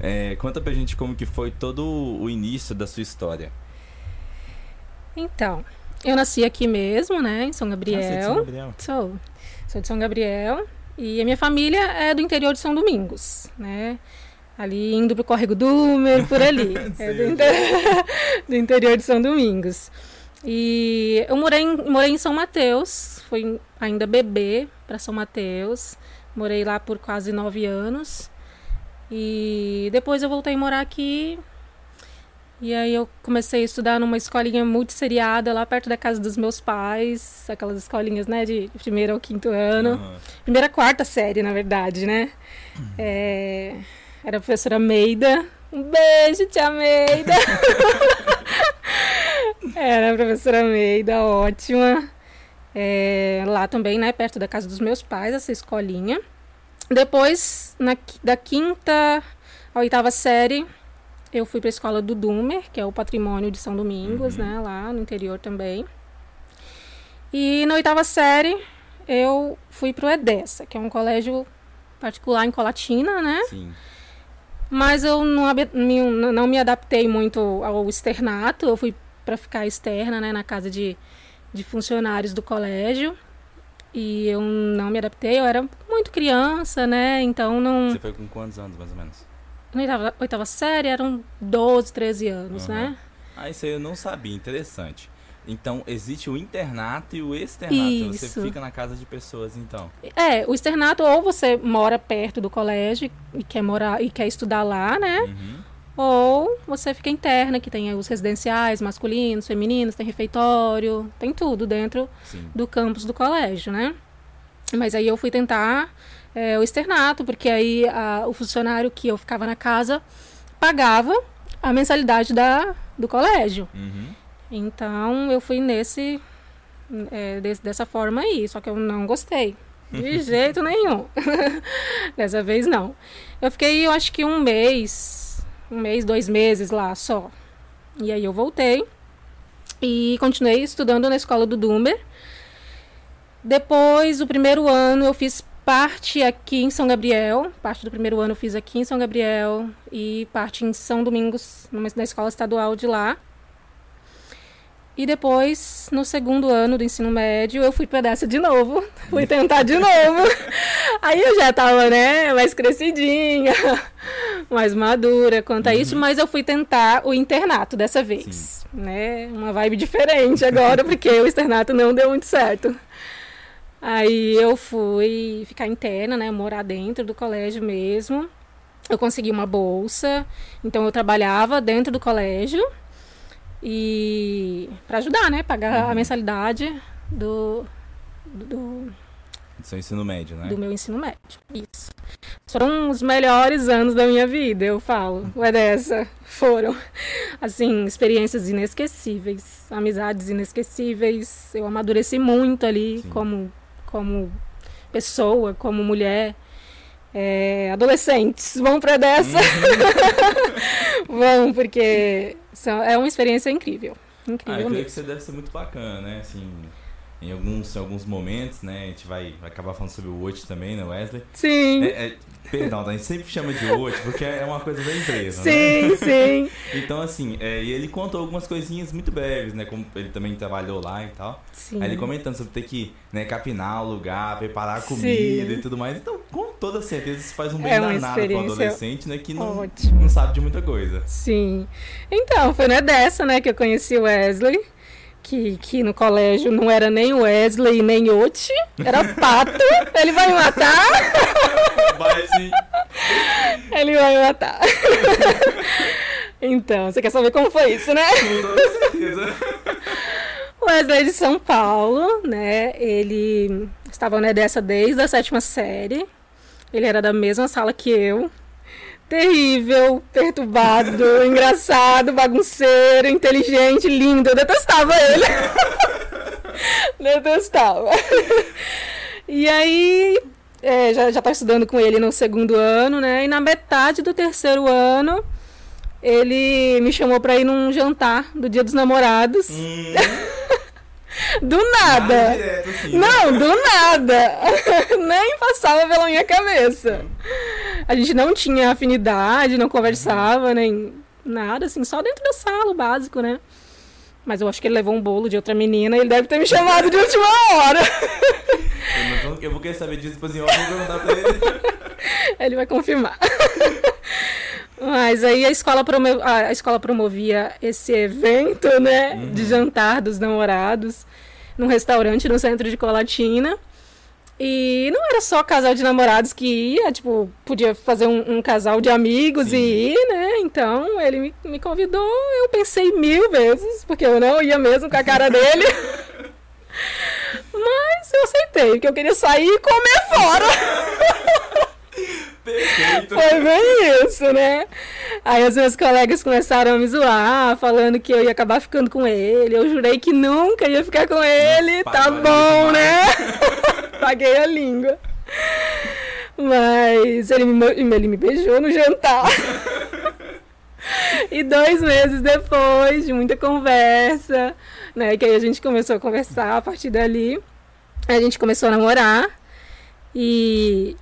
É, conta pra gente como que foi todo o início da sua história. Então, eu nasci aqui mesmo, né, em São Gabriel. Ah, você é de São Gabriel? Sou. Sou de São Gabriel. E a minha família é do interior de São Domingos, né? Ali indo pro Córrego Dumer, por ali. é do, inter- do interior de São Domingos. E eu morei em, morei em São Mateus, fui ainda bebê para São Mateus. Morei lá por quase nove anos. E depois eu voltei a morar aqui. E aí eu comecei a estudar numa escolinha multisseriada lá perto da casa dos meus pais. Aquelas escolinhas, né, de primeiro ao quinto ano. Aham. Primeira, quarta série, na verdade, né? É, Era a professora Meida. Um beijo, tia Meida! Era a professora Meida, ótima. É, lá também, né, perto da casa dos meus pais, essa escolinha. Depois, na da quinta à oitava série, eu fui para a escola do Dumer, que é o patrimônio de São Domingos, Uhum. né, lá no interior também. E na oitava série, eu fui para o EDESA, que é um colégio particular em Colatina, né? Sim. Mas eu não, me- não me adaptei muito ao externato. Eu fui para ficar externa, né, na casa de, de funcionários do colégio. E eu não me adaptei. Eu era muito criança, né? Então não. Você foi com quantos anos, mais ou menos? Na oitava, oitava série eram 12, 13 anos, Aham. né? Ah, isso aí eu não sabia, interessante. Então, existe o internato e o externato. Você Isso. fica na casa de pessoas, então. É, o externato ou você mora perto do colégio e quer morar e quer estudar lá, né? Uhum. Ou você fica interna, que tem os residenciais masculinos, femininos, tem refeitório, tem tudo dentro Sim. do campus do colégio, né? Mas aí eu fui tentar é, o externato, porque aí a- o funcionário que eu ficava na casa pagava a mensalidade da, do colégio. Uhum. Então eu fui nesse é, des- dessa forma aí, só que eu não gostei. De jeito nenhum. Dessa vez não. Eu fiquei, eu acho que um mês, um mês, dois meses lá só. E aí eu voltei e continuei estudando na escola do Dumber. Depois, o primeiro ano, eu fiz parte aqui em São Gabriel. Parte do primeiro ano eu fiz aqui em São Gabriel e parte em São Domingos, numa, na escola estadual de lá. E depois, no segundo ano do ensino médio, eu fui dessa de novo. Fui tentar de novo. Aí eu já tava, né, mais crescidinha, mais madura quanto a isso, mas eu fui tentar o internato dessa vez, né? Uma vibe diferente agora, porque o externato não deu muito certo. Aí eu fui ficar interna, né, morar dentro do colégio mesmo. Eu consegui uma bolsa, então eu trabalhava dentro do colégio e para ajudar, né, pagar a mensalidade do, do, Seu ensino médio, né? do meu ensino médio. Isso. Foram os melhores anos da minha vida, eu falo. É dessa. Foram. Assim, experiências inesquecíveis, amizades inesquecíveis. Eu amadureci muito ali Sim. como, como pessoa, como mulher. É, adolescentes, vão para dessa. vão, porque são, é uma experiência incrível. Ah, Incrível eu creio mesmo. que você deve ser muito bacana, né? Assim, em alguns, em alguns momentos, né? A gente vai, vai acabar falando sobre o Watch também, né, Wesley? Sim, É, é, perdão, a gente sempre chama de Watch porque é uma coisa da empresa, né? sim, sim. Então, assim, é, e ele contou algumas coisinhas muito breves, né? Como ele também trabalhou lá e tal. sim. Aí ele comentando sobre ter que né, capinar o lugar, preparar a comida Sim. e tudo mais. Então, com toda certeza, isso faz um bem É danado pro adolescente, né? Que não, Ótimo. não sabe de muita coisa. Sim. Então, foi né, dessa, né, que eu conheci o Wesley. Que, que no colégio não era nem Wesley nem Oti, era Pato. Ele vai me matar? Mas, assim, Ele vai me matar. Então, você quer saber como foi isso, né? com certeza. O Wesley de São Paulo, né? Ele estava né, dessa desde a sétima série. Ele era da mesma sala que eu. Terrível, perturbado, engraçado, bagunceiro, inteligente, lindo. Eu detestava ele. detestava. E aí, é, já, já tava estudando com ele no segundo ano, né? E na metade do terceiro ano, ele me chamou pra ir num jantar do Dia dos Namorados. Hum, Do nada nada. direto, assim, né? Não, do nada. Nem passava pela minha cabeça. A gente não tinha afinidade, não conversava, nem nada, assim, só dentro da sala, o básico, né? Mas eu acho que ele levou um bolo de outra menina e ele deve ter me chamado de última hora. Eu, não, eu vou querer saber disso, depois eu vou perguntar pra ele. Ele vai confirmar. Mas aí a escola, a escola promovia esse evento, né? Uhum. De jantar dos namorados num restaurante no centro de Colatina. E não era só casal de namorados que ia, tipo, podia fazer um, um casal de amigos Sim. e ir, né? Então ele me, me, convidou, eu pensei mil vezes, porque eu não ia mesmo com a cara dele. Mas eu aceitei, porque eu queria sair e comer fora. Perfeito. Foi bem isso, né? Aí os meus colegas começaram a me zoar, falando que eu ia acabar ficando com ele. Eu jurei que nunca ia ficar com ele. Tá bom, né? Paguei a língua. Mas ele me, ele me beijou no jantar. e dois meses depois de muita conversa, né? Que aí a gente começou a conversar a partir dali. A gente começou a namorar. E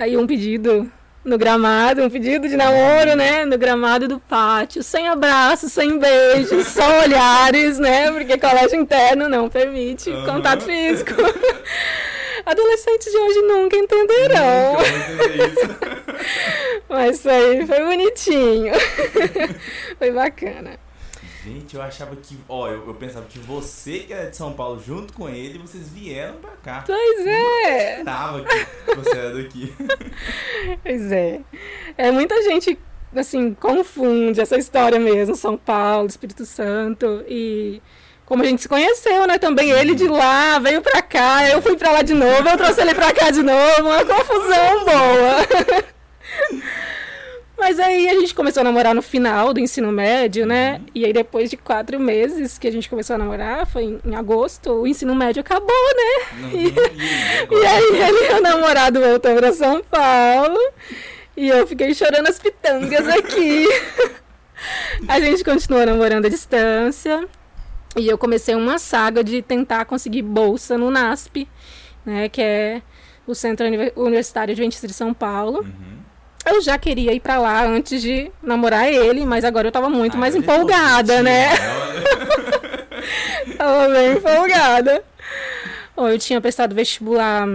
aí um pedido no gramado, um pedido de namoro, né? No gramado do pátio, sem abraços, sem beijos, só olhares, né? Porque colégio interno não permite uhum. contato físico. Adolescentes de hoje nunca entenderão. Nunca Mas foi, foi bonitinho. foi bacana. Gente, eu achava que. Ó, eu, eu, pensava que você que era de São Paulo junto com ele, vocês vieram pra cá. Pois é. Eu tava que você era daqui. Pois é. É, muita gente, assim, confunde essa história mesmo, São Paulo, Espírito Santo e. Como a gente se conheceu, né? Também ele de lá veio pra cá, eu fui pra lá de novo, eu trouxe ele pra cá de novo, uma confusão boa. Mas aí a gente começou a namorar no final do ensino médio, né? Uhum. E aí depois de quatro meses que a gente começou a namorar, foi em, em agosto, o ensino médio acabou, né? Uhum. E, e, aí ele, o namorado, voltou para São Paulo. E eu fiquei chorando as pitangas aqui. a gente continuou namorando à distância. E eu comecei uma saga de tentar conseguir bolsa no NASP, né? Que é o Centro Universitário Adventista de São Paulo. Uhum. Eu já queria ir para lá antes de namorar ele, mas agora eu tava muito ah, mais empolgada, né? tava bem empolgada. Bom, eu tinha prestado vestibular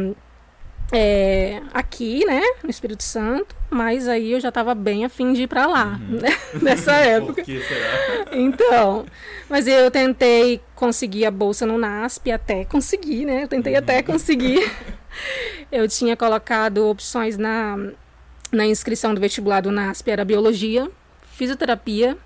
é, aqui, né, no Espírito Santo, mas aí eu já tava bem afim de ir para lá, uhum. né, nessa época. Por que será? Então, mas eu tentei conseguir a bolsa no NASP, até conseguir, né, eu tentei uhum. até conseguir. Eu tinha colocado opções na na inscrição do vestibular do NASP era biologia, fisioterapia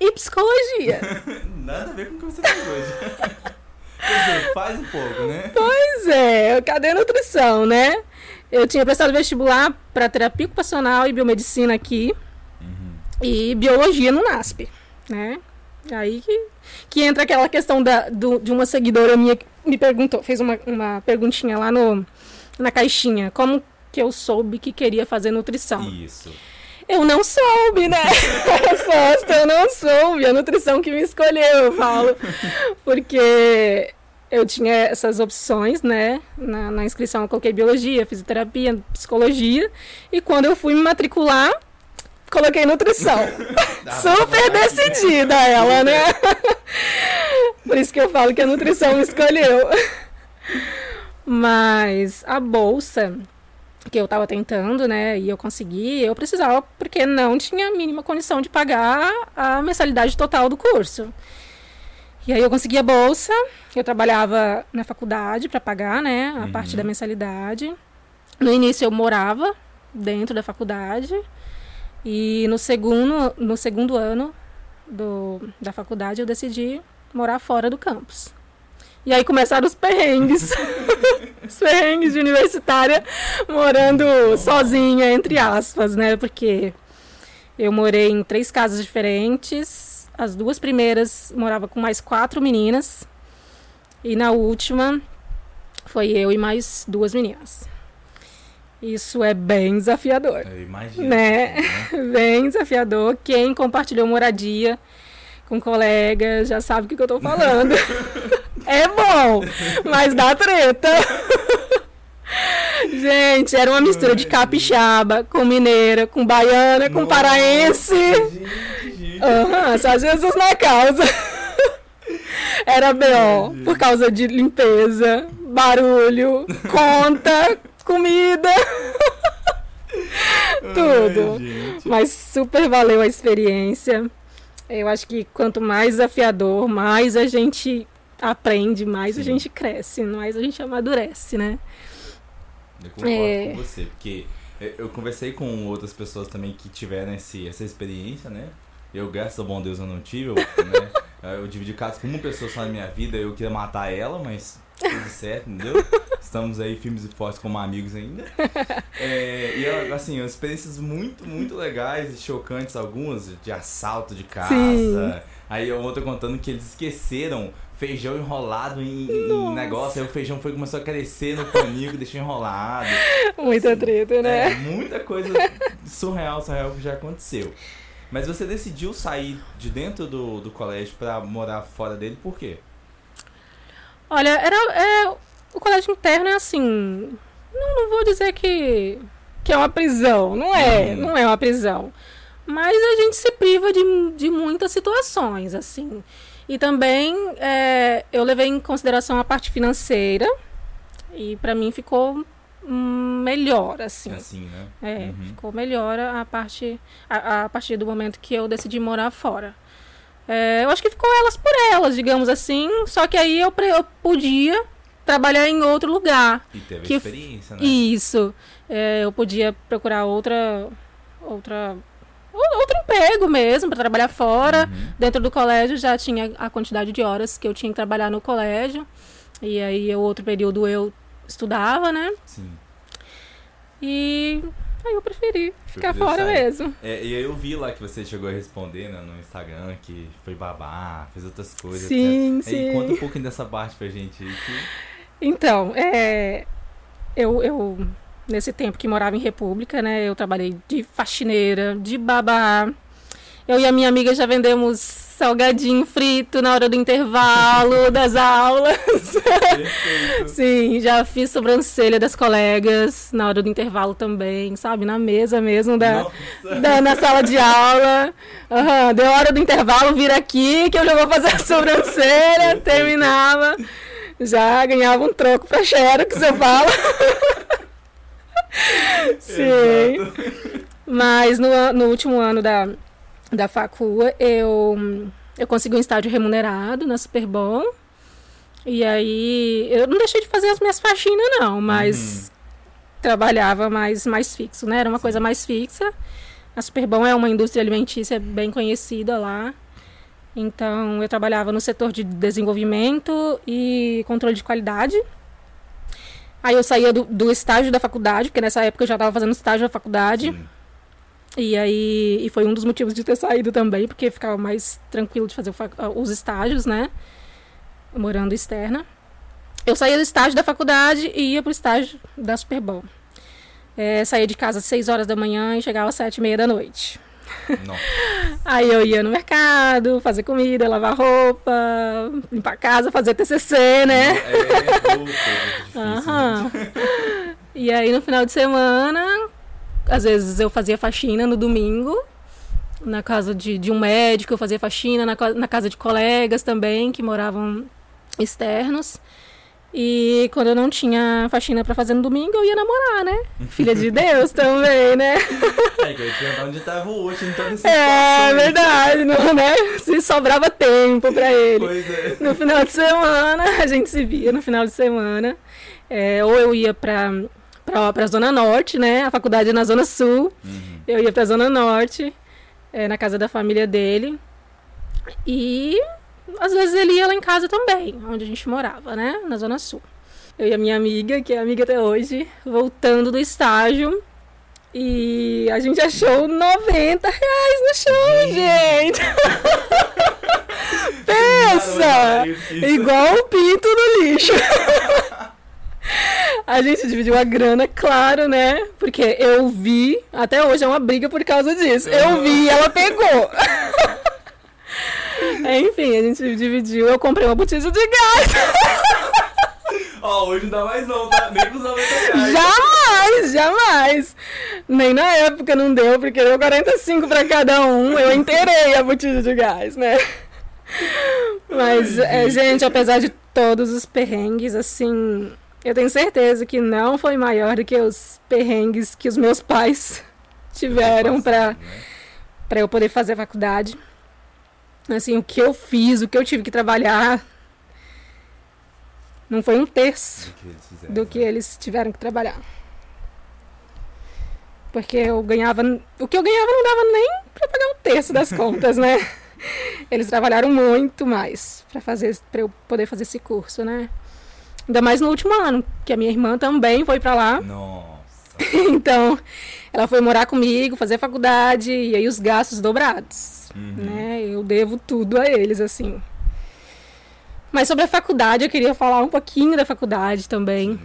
e psicologia. Nada a ver com o que você faz hoje. Quer dizer, faz um pouco, né? Pois é, cadê a nutrição, né? Eu tinha prestado vestibular para terapia ocupacional e biomedicina aqui uhum. e biologia no NASP, né? Aí que, que entra aquela questão da, do, de uma seguidora minha que me perguntou, fez uma, uma perguntinha lá no, na caixinha, como que eu soube que queria fazer nutrição. Isso. Eu não soube, né? Resposta, eu não soube. A nutrição que me escolheu, eu falo. Porque eu tinha essas opções, né? Na, na, inscrição eu coloquei biologia, fisioterapia, psicologia. E quando eu fui me matricular, coloquei nutrição. Super decidida ela, né? Por isso que eu falo que a nutrição me escolheu. Mas a bolsa que eu estava tentando, né, e eu consegui, eu precisava, porque não tinha a mínima condição de pagar a mensalidade total do curso. E aí eu consegui a bolsa, eu trabalhava na faculdade para pagar, né, a uhum. parte da mensalidade. No início eu morava dentro da faculdade e no segundo, no segundo ano do, da faculdade eu decidi morar fora do campus. E aí começaram os perrengues. os perrengues de universitária morando sozinha, entre aspas, né? Porque eu morei em três casas diferentes. As duas primeiras morava com mais quatro meninas. E na última foi eu e mais duas meninas. Isso é bem desafiador. Eu imagino. Né? né? bem desafiador. Quem compartilhou moradia com colegas já sabe o que, que eu tô falando. É bom, mas dá treta. Gente, era uma mistura de capixaba com mineira, com baiana, com Nossa, paraense. Aham, só Jesus na causa. Era B.O. por causa de limpeza, barulho, conta, comida. Tudo. Ai. Mas super valeu a experiência. Eu acho que quanto mais desafiador, mais a gente aprende, mais a Sim. gente cresce, mais a gente amadurece, né? Eu concordo É. com você, porque eu- eu conversei com outras pessoas também que tiveram esse, essa experiência, né? Eu, graças ao bom Deus, eu não tive, eu, né? Eu dividi casa com uma pessoa só na minha vida, eu queria matar ela, mas tudo certo, entendeu? Estamos aí firmes e fortes como amigos ainda. É, e assim, experiências muito, muito legais e chocantes, algumas de assalto de casa. Sim. Aí a outra contando que eles esqueceram feijão enrolado em, em negócio, aí o feijão foi começou a crescer no paninho que deixou enrolado. Muita treta, É, né? muita coisa surreal, surreal que já aconteceu. Mas você decidiu sair de dentro do, do colégio pra morar fora dele, por quê? Olha, era, é, o colégio interno é assim. Não, não vou dizer que, que é uma prisão. Não é, Uhum. não é uma prisão. Mas a gente se priva de, de muitas situações, assim. E também é, eu levei em consideração a parte financeira. E pra mim ficou melhor, assim. Assim, né? É, Uhum. ficou melhor a parte a, a partir do momento que eu decidi morar fora. É, eu acho que ficou elas por elas, digamos assim. Só que aí eu, eu podia trabalhar em outro lugar. E teve Que experiência, né? Isso. É, eu podia procurar outra outra ou- outro emprego mesmo para trabalhar fora. Uhum. Dentro do colégio já tinha a quantidade de horas que eu tinha que trabalhar no colégio. E aí o outro período eu estudava, né? Sim. E aí eu preferi ficar fora sair. mesmo. É, e aí eu vi lá que você chegou a responder né, no Instagram que foi babá, fez outras coisas. Sim, etc. Sim. conta um pouquinho dessa parte pra gente. Que... Então, é, eu, eu, nesse tempo que morava em República, né, eu trabalhei de faxineira, de babá. Eu e a minha amiga já vendemos salgadinho frito na hora do intervalo das aulas. Sim, já fiz sobrancelha das colegas na hora do intervalo também, sabe? Na mesa mesmo da, da- na sala de aula. Aham, deu hora do intervalo, vira aqui que eu já vou fazer a sobrancelha, terminava. Já ganhava um troco pra Xerox, eu falo. Sim. Exato. Mas no, no último ano da, da facua, eu, eu consegui um estágio remunerado na Superbom. E aí, eu não deixei de fazer as minhas faxinas, não, mas trabalhava mais, mais fixo, né? Era uma coisa mais fixa. A Superbom é uma indústria alimentícia bem conhecida lá. Então, eu trabalhava no setor de desenvolvimento e controle de qualidade. Aí eu saía do, do estágio da faculdade, porque nessa época eu já estava fazendo estágio da faculdade. Sim. E aí, e foi um dos motivos de ter saído também, porque ficava mais tranquilo de fazer os estágios, né? Morando externa. Eu saía do estágio da faculdade e ia pro estágio da Superbom. É, saía de casa às 6 horas da manhã e chegava às 7 e meia da noite. Aí eu ia no mercado, fazer comida, lavar roupa, limpar a casa, fazer TCC, né? É, puta, muito difícil. Aham. E aí no final de semana, às vezes eu fazia faxina no domingo, na casa de, de um médico, eu fazia faxina na, na casa de colegas também, que moravam externos. E quando eu não tinha faxina pra fazer no domingo, eu ia namorar, né? Filha de Deus também, né? É, que eu perguntar onde tava o em toda essa É verdade, não, né? Se sobrava tempo pra ele. Pois é. No final de semana, a gente se via no final de semana. É, ou eu ia pra, pra, pra Zona Norte, né? A faculdade é na Zona Sul. Uhum. Eu ia pra Zona Norte, é, na casa da família dele. E às vezes ele ia lá em casa também, onde a gente morava, né? Na Zona Sul. Eu e a minha amiga, que é amiga até hoje, voltando do estágio. E a gente achou 90 reais no chão, gente! Pensa! Igual o pinto no lixo. A gente dividiu a grana, claro, né? Porque eu vi, até hoje é uma briga por causa disso. Eu vi e ela pegou. Enfim, a gente dividiu, eu comprei uma botija de gás. Ó, hoje não dá mais não, tá? Nem com os 90 reais. Jamais, jamais. Nem na época não deu, porque deu 45 pra cada um. Eu inteirei a botija de gás, né? Mas, é, gente, apesar de todos os perrengues, assim, eu tenho certeza que não foi maior do que os perrengues que os meus pais tiveram pra, né? pra eu poder fazer faculdade. Assim, o que eu fiz, o que eu tive que trabalhar, não foi um terço Do que eles fizeram. do que né? eles tiveram que trabalhar. Porque eu ganhava. O que eu ganhava não dava nem pra pagar um terço das contas, né? Eles trabalharam muito mais pra fazer para eu poder fazer esse curso, né? Ainda mais no último ano, que a minha irmã também foi pra lá. Nossa. Então, ela foi morar comigo, fazer faculdade e aí os gastos dobrados, Uhum. né? Eu devo tudo a eles assim. Mas sobre a faculdade, eu queria falar um pouquinho da faculdade também.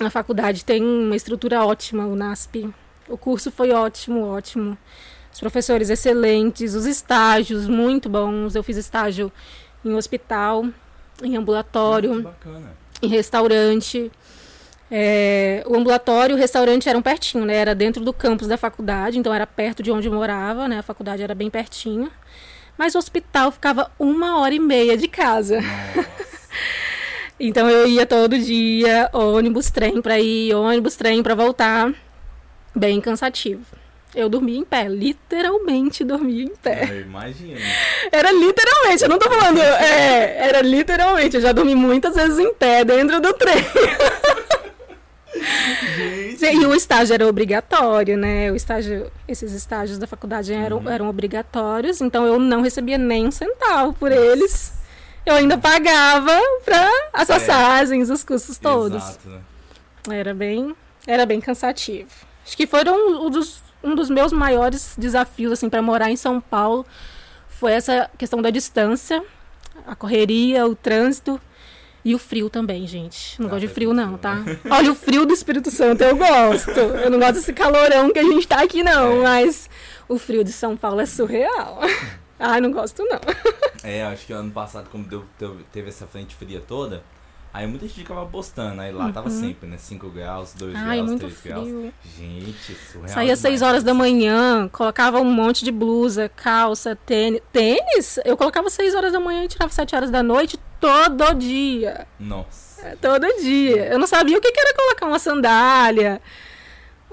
A faculdade tem uma estrutura ótima, o NASP. O curso foi ótimo, ótimo. Os professores excelentes, os estágios muito bons. Eu fiz estágio em hospital, em ambulatório bacana. em restaurante. É, o ambulatório e o restaurante eram pertinho, né? Era dentro do campus da faculdade, então era perto de onde eu morava, né? A faculdade era bem pertinho. Mas o hospital ficava uma hora e meia de casa. Então eu ia todo dia, ônibus, trem pra ir, ônibus, trem pra voltar. Bem cansativo. Eu dormia em pé, literalmente dormia em pé. Eu imagino. Era literalmente, eu não tô falando. É, era literalmente. Eu já dormi muitas vezes em pé dentro do trem. Gente. E o estágio era obrigatório, né? O estágio, esses estágios da faculdade eram, Uhum. eram obrigatórios, então eu não recebia nem um centavo por eles. Eu ainda pagava para as É. passagens, os custos todos. Exato, né? Era bem, era bem cansativo. Acho que foram um dos, um dos meus maiores desafios assim para morar em São Paulo foi essa questão da distância, a correria, o trânsito e o frio também, gente. Não Ah, gosto de é frio não, né? tá? Olha o frio do Espírito Santo, eu gosto. Eu não gosto desse calorão que a gente tá aqui não, É. mas o frio de São Paulo é surreal. Ai, não gosto não. É, acho que ano passado, como deu- teve essa frente fria toda, aí muita gente ficava postando. Aí lá tava sempre, né? 5 graus, 2 Uhum. Ai, é graus, muito 3 graus. Gente, surreal. Saía às 6 demais. horas da manhã, colocava um monte de blusa, calça, tênis. Tênis? Eu colocava 6 horas da manhã e tirava 7 horas da noite todo dia. Nossa. Todo dia. Eu não sabia o que que era colocar uma sandália,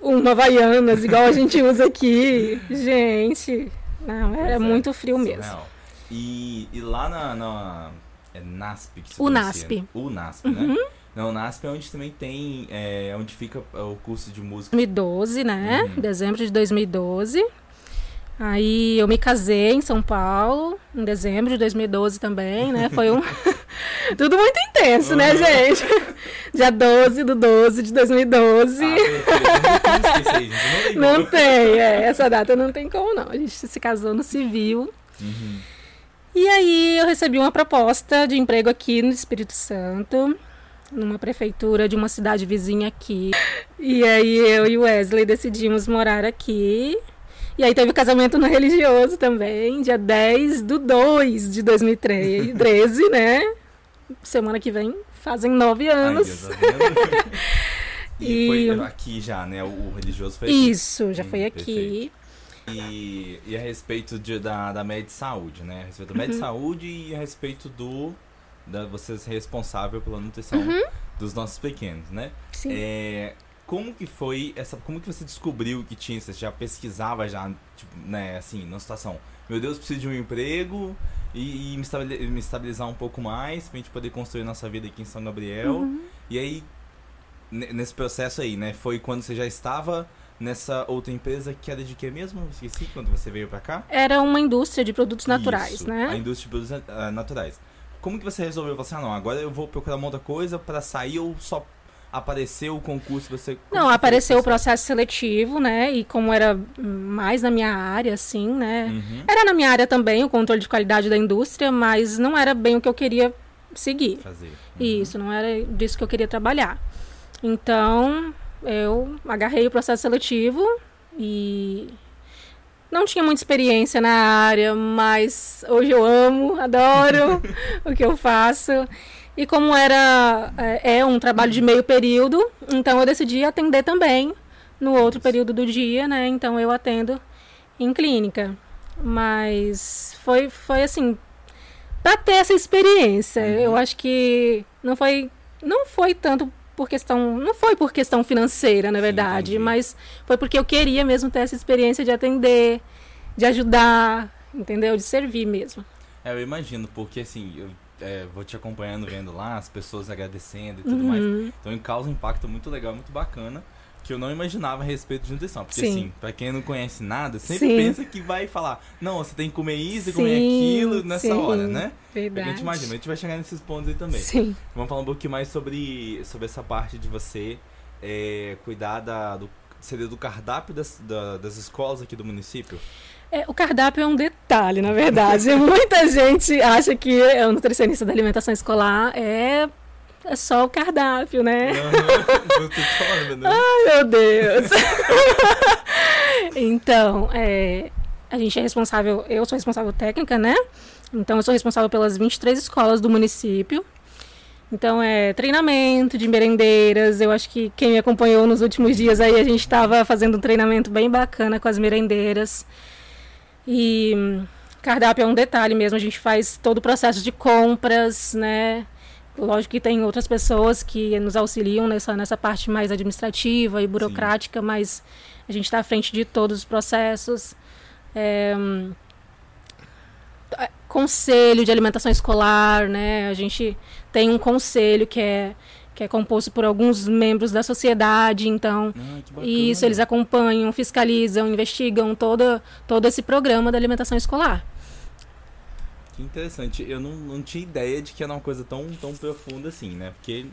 uma Havaianas, igual a gente usa aqui. Gente, não, era é, muito frio mesmo. surreal. E, e lá na, na- É NASP que se O NASP. né? O NASP, né? Não, o NASP é onde também tem. É onde fica o curso de música. 2012, né? Uhum. Dezembro de 2012. Aí eu me casei em São Paulo, em dezembro de 2012 também, né? Foi um. Tudo muito intenso, né, Uhum. gente? Dia 12 do 12 de 2012. Ah, perfeito. Não. Não não tem, é, essa data não tem como não. A gente se casou no civil. Uhum. E aí eu recebi uma proposta de emprego aqui no Espírito Santo, numa prefeitura de uma cidade vizinha aqui. E aí eu e o Wesley decidimos morar aqui. E aí teve o casamento no religioso também, dia 10 do 2 de 2013, né? Semana que vem fazem nove Ai, anos. Vendo? e, E- foi aqui já, né? O, religioso foi aqui. Isso, já Hum, foi aqui. perfeito. E, e a respeito de, da, da média de saúde, né? A respeito da média Uhum. de saúde e a respeito do. Da, você ser responsável pela nutrição dos nossos pequenos, né? Uhum. Sim. É, como que foi essa. Como que você descobriu que tinha? Você já pesquisava já, tipo, né, assim, na situação. Meu Deus, preciso de um emprego e, e me, estabilizar um pouco mais pra gente poder construir nossa vida aqui em São Gabriel. Uhum. E aí, ne- nesse processo aí, né? Foi quando você já estava nessa outra empresa que era de que mesmo? Esqueci quando você veio pra cá? Era uma indústria de produtos naturais, Isso, né? A indústria de produtos ah, naturais. Como que você resolveu? Você, ah, não, agora eu vou procurar uma outra coisa pra sair ou só apareceu o concurso você... como Não, apareceu o processo seletivo, né? E como era mais na minha área, assim, né? Uhum, Era na minha área também, o controle de qualidade da indústria, mas não era bem o que eu queria seguir. fazer. Uhum. Isso, não era disso que eu queria trabalhar. Então, eu agarrei o processo seletivo e não tinha muita experiência na área, mas hoje eu amo, adoro o que eu faço. E como era é, é, um trabalho de meio período, então eu decidi atender também no outro período do dia, né? Então eu atendo em clínica. Mas foi, foi assim, para ter essa experiência. Uhum. Eu acho que não foi, não foi tanto por questão, não foi por questão financeira, na verdade, Sim, mas foi porque eu queria mesmo ter essa experiência de atender, de ajudar, entendeu? De servir mesmo. É, eu imagino, porque assim, eu é, vou te acompanhando, vendo lá, as pessoas agradecendo e tudo uhum. mais. Então causa um impacto muito legal, muito bacana que eu não imaginava a respeito de nutrição. Porque, Sim. assim, pra quem não conhece nada, sempre Sim. pensa que vai falar, não, você tem que comer isso e comer aquilo nessa Sim. hora, né? Verdade. Porque a gente imagina, a gente vai chegar nesses pontos aí também. Sim. Vamos falar um pouquinho mais sobre, sobre essa parte de você é, cuidar da, do, seria do cardápio das, da, das escolas aqui do município? É, o cardápio é um detalhe, na verdade. Muita gente acha que o nutricionista da alimentação escolar é é só o cardápio, né? Uhum. né? Ai, meu Deus. então, é, a gente é responsável, eu sou responsável técnica, né? Então, eu sou responsável pelas 23 escolas do município. Então, é treinamento de merendeiras. Eu acho que quem me acompanhou nos últimos dias aí, a gente estava fazendo um treinamento bem bacana com as merendeiras. E hum, cardápio é um detalhe mesmo. A gente faz todo o processo de compras, né? Lógico que tem outras pessoas que nos auxiliam nessa, nessa parte mais administrativa e burocrática, Sim. mas a gente está à frente de todos os processos. É, conselho de alimentação escolar, né? A gente tem um conselho que é que é composto por alguns membros da sociedade, então ah, isso eles acompanham, fiscalizam, investigam todo todo esse programa da alimentação escolar. Que interessante. Eu não, não tinha ideia de que era uma coisa tão, tão profunda assim, né? Porque,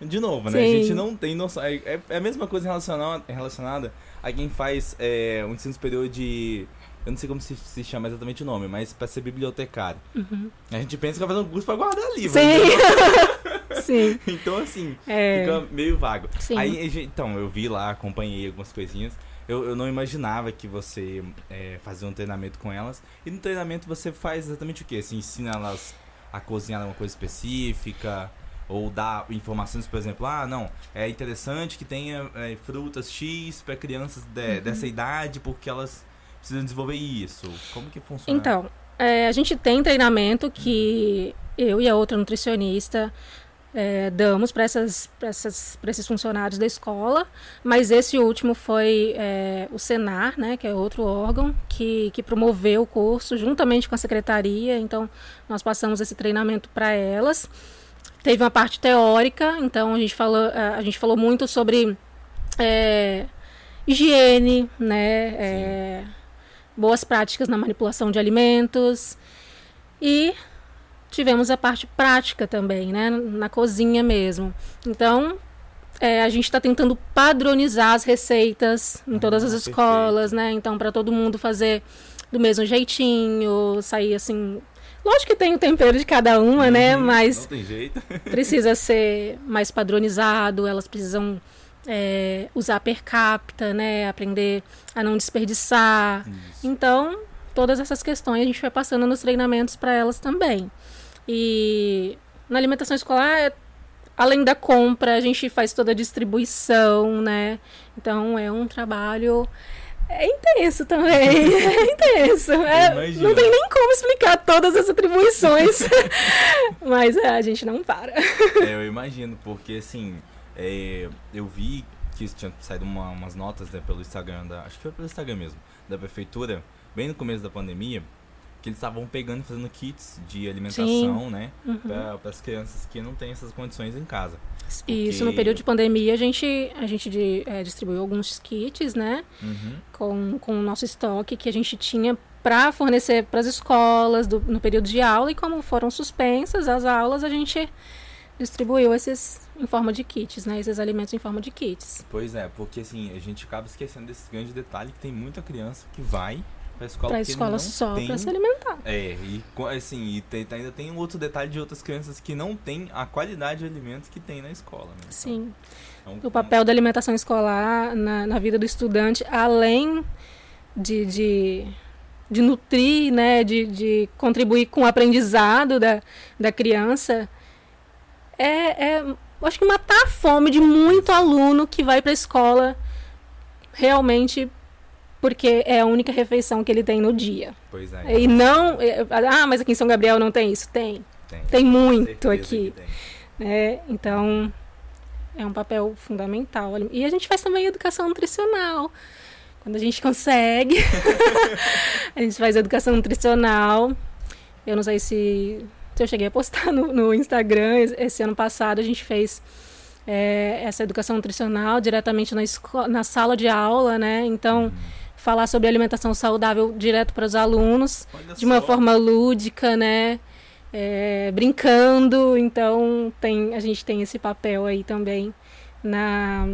de novo, né? Sim. A gente não tem noção. É, é, é a mesma coisa relacionada, relacionada a quem faz é, um ensino superior de. Eu não sei como se, se chama exatamente o nome, mas para ser bibliotecário. Uhum. A gente pensa que vai fazer um curso para guardar livro. Sim. Sim. então, assim, é... fica meio vago. Sim. Aí, então, eu vi lá, acompanhei algumas coisinhas eu, eu não imaginava que você é, fazia um treinamento com elas. E no treinamento você faz exatamente o que? Você ensina elas a cozinhar uma coisa específica? Ou dá informações, por exemplo, ah, não, é interessante que tenha é, frutas X para crianças de, uhum. dessa idade, porque elas precisam desenvolver isso. Como que funciona? Então, é, a gente tem treinamento que eu e a outra nutricionista é, damos para esses funcionários da escola, mas esse último foi é, o Senar, né, que é outro órgão, que, que promoveu o curso juntamente com a secretaria, então nós passamos esse treinamento para elas. Teve uma parte teórica, então a gente falou, a gente falou muito sobre é, higiene, né, é, boas práticas na manipulação de alimentos e tivemos a parte prática também, né? Na cozinha mesmo. Então, é, a gente está tentando padronizar as receitas em ah, todas as escolas, né? Então, para todo mundo fazer do mesmo jeitinho, sair assim. Lógico que tem o tempero de cada uma, né? uhum, né? Mas precisa ser mais padronizado, elas precisam é, usar per capita, né? Aprender a não desperdiçar. Isso. Então, todas essas questões a gente vai passando nos treinamentos para elas também. E na alimentação escolar, além da compra, a gente faz toda a distribuição, né? Então é um trabalho é intenso também. É intenso. É, não tem nem como explicar todas as atribuições. Mas é, a gente não para. É, eu imagino, porque assim, é, eu vi que tinha saído uma, umas notas né, pelo Instagram, da, acho que foi pelo Instagram mesmo, da prefeitura, bem no começo da pandemia, que eles estavam pegando e fazendo kits de alimentação, Sim. né? Uhum. Para as crianças que não têm essas condições em casa. Porque... Isso, no período de pandemia, a gente, a gente de, é, distribuiu alguns kits, né? Uhum. Com, com o nosso estoque que a gente tinha para fornecer para as escolas do, no período de aula. E como foram suspensas as aulas, a gente distribuiu esses em forma de kits, né? Esses alimentos em forma de kits. Pois é, porque assim, a gente acaba esquecendo desse grande detalhe que tem muita criança que vai pra escola. Pra escola só tem, pra se alimentar. É, e assim, e tem, ainda tem outro detalhe de outras crianças que não têm a qualidade de alimentos que tem na escola. Né? Então, Sim. É um, o papel da alimentação escolar na, na vida do estudante, além de, de, de nutrir, né, de, de contribuir com o aprendizado da, da criança, é, é acho que matar a fome de muito aluno que vai para a escola realmente porque é a única refeição que ele tem no dia. Pois é. E não. é, Ah, mas aqui em São Gabriel não tem isso? Tem. Tem, Tem muito aqui. tem. né? Então, é um papel fundamental. E a gente faz também educação nutricional. Quando a gente consegue, a gente faz educação nutricional. Eu não sei se, se eu cheguei a postar no, no Instagram. es- Esse ano passado a gente fez é, essa educação nutricional diretamente na, esco- na sala de aula, né? Então, falar sobre alimentação saudável direto para os alunos Olha de uma só. forma lúdica, né? É, brincando, então tem, a gente tem esse papel aí também na,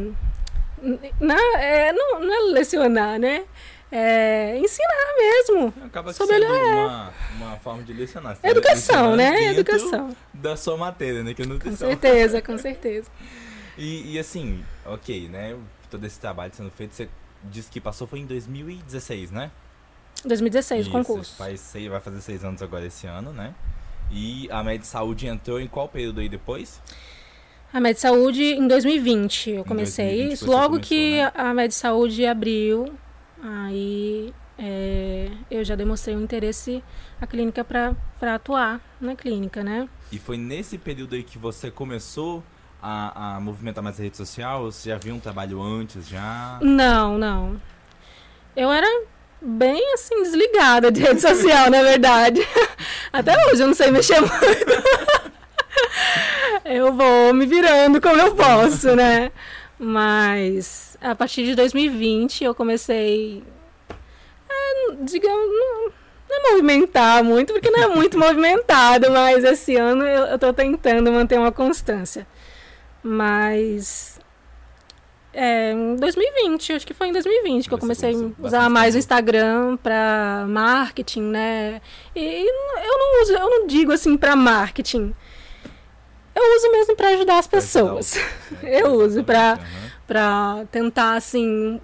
na é, não, não é lecionar, né? É, ensinar mesmo. Acaba Sobre sendo é. uma, uma forma de lecionar. Você Educação, né? Educação. Da sua matéria, né? Que é Com nutrição. certeza, com certeza. E, e assim, ok, né? Todo esse trabalho sendo feito, você disse que passou foi em 2016, né? 2016, Isso, o concurso. Faz seis, vai fazer seis anos agora esse ano, né? E a Med Saúde entrou em qual período aí depois? A Med Saúde em 2020 eu comecei 2020 isso. você Logo começou, que né? a Med Saúde abriu, aí é, eu já demonstrei um interesse a clínica para atuar na clínica, né? E foi nesse período aí que você começou a, a movimentar mais a rede social? Ou Você já viu um trabalho antes já? Não, não. Eu era bem assim desligada de rede social, na verdade. Até hoje eu não sei mexer muito. eu vou me virando como eu posso, né? Mas a partir de 2020 eu comecei a, digamos, não, não movimentar muito, porque não é muito movimentado, mas esse ano eu, eu tô tentando manter uma constância. Mas é, em 2020, acho que foi em 2020 que eu comecei a usar mais o. Instagram para marketing, né? E eu não uso, eu não digo assim para marketing. Eu uso mesmo para ajudar as pessoas. né? Eu uso aham. Para tentar assim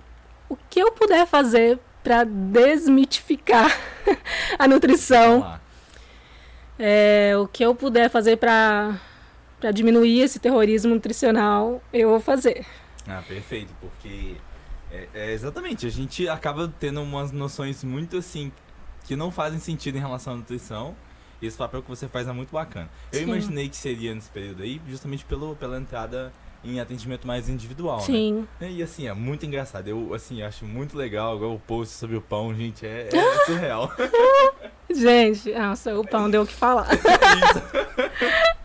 o que eu puder fazer para desmitificar a nutrição é, o que eu puder fazer para para diminuir esse terrorismo nutricional, eu vou fazer. Ah, perfeito, porque é, é exatamente, a gente acaba tendo umas noções muito assim que não fazem sentido em relação à nutrição. E esse papel que você faz é muito bacana. Eu Sim. imaginei que seria nesse período aí, justamente pelo, pela entrada em atendimento mais individual, né? Sim. E assim, é muito engraçado. Eu, assim, acho muito legal o post sobre o pão, gente, é, é surreal. Gente, nossa, o pão deu o que falar.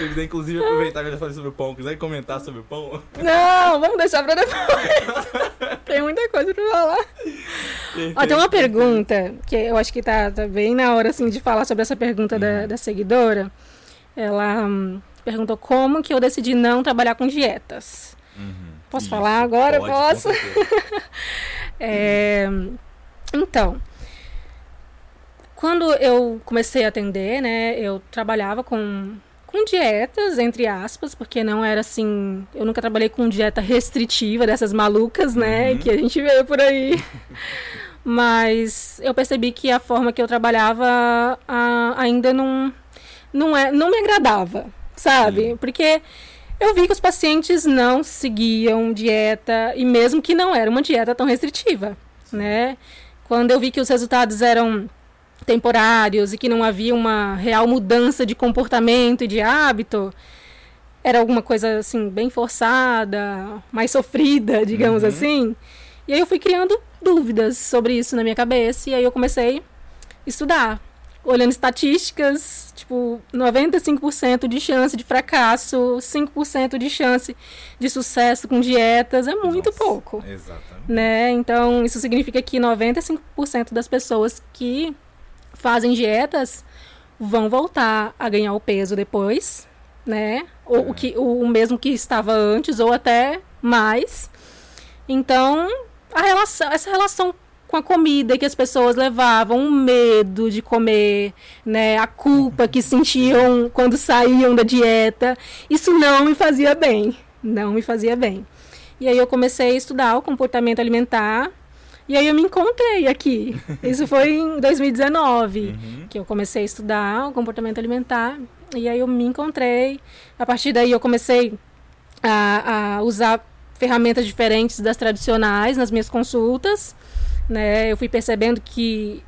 Se quiser, inclusive, aproveitar que eu já falei sobre o pão, quiser comentar sobre o pão, Não, vamos deixar pra depois. tem muita coisa pra falar. Ó, tem uma pergunta que eu acho que tá, tá bem na hora assim, de falar sobre essa pergunta da, da seguidora. Ela hum, perguntou como que eu decidi não trabalhar com dietas. Uhum. Posso Isso, falar agora? pode, Posso? É, então, quando eu comecei a atender, né, eu trabalhava com, com dietas, entre aspas, porque não era assim. Eu nunca trabalhei com dieta restritiva dessas malucas, né, Uhum. que a gente vê por aí. Mas eu percebi que a forma que eu trabalhava ah, ainda não, não, é, não me agradava, sabe? Porque eu vi que os pacientes não seguiam dieta, e mesmo que não era uma dieta tão restritiva, né? Quando eu vi que os resultados eram temporários e que não havia uma real mudança de comportamento e de hábito, era alguma coisa assim bem forçada, mais sofrida, digamos Uhum. assim. E aí eu fui criando dúvidas sobre isso na minha cabeça e aí eu comecei a estudar, olhando estatísticas, tipo, 95% de chance de fracasso, 5% de chance de sucesso com dietas, é muito Nossa, pouco Exatamente. né? Então, isso significa que 95% das pessoas que fazem dietas vão voltar a ganhar o peso depois, né? Ou É. o, que, o, mesmo que estava antes, ou até mais. Então, a relação, essa relação com a comida que as pessoas levavam, o medo de comer, né, a culpa que sentiam quando saíam da dieta, isso não me fazia bem, não me fazia bem. E aí eu comecei a estudar o comportamento alimentar. E aí eu me encontrei aqui. Isso foi em 2019 Uhum. que eu comecei a estudar o comportamento alimentar. E aí eu me encontrei. A partir daí eu comecei a, a usar ferramentas diferentes das tradicionais nas minhas consultas. Né? Eu fui percebendo que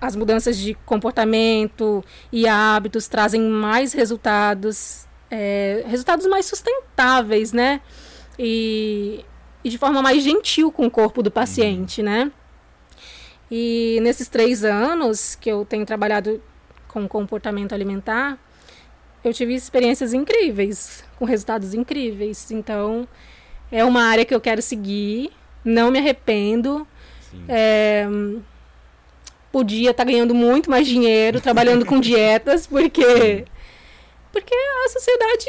as mudanças de comportamento e hábitos trazem mais resultados, é, resultados mais sustentáveis, né? E, e, de forma mais gentil com o corpo do paciente, né? E nesses três anos que eu tenho trabalhado com comportamento alimentar, eu tive experiências incríveis, com resultados incríveis. Então, é uma área que eu quero seguir, não me arrependo. É, podia estar tá ganhando muito mais dinheiro trabalhando com dietas, porque porque a sociedade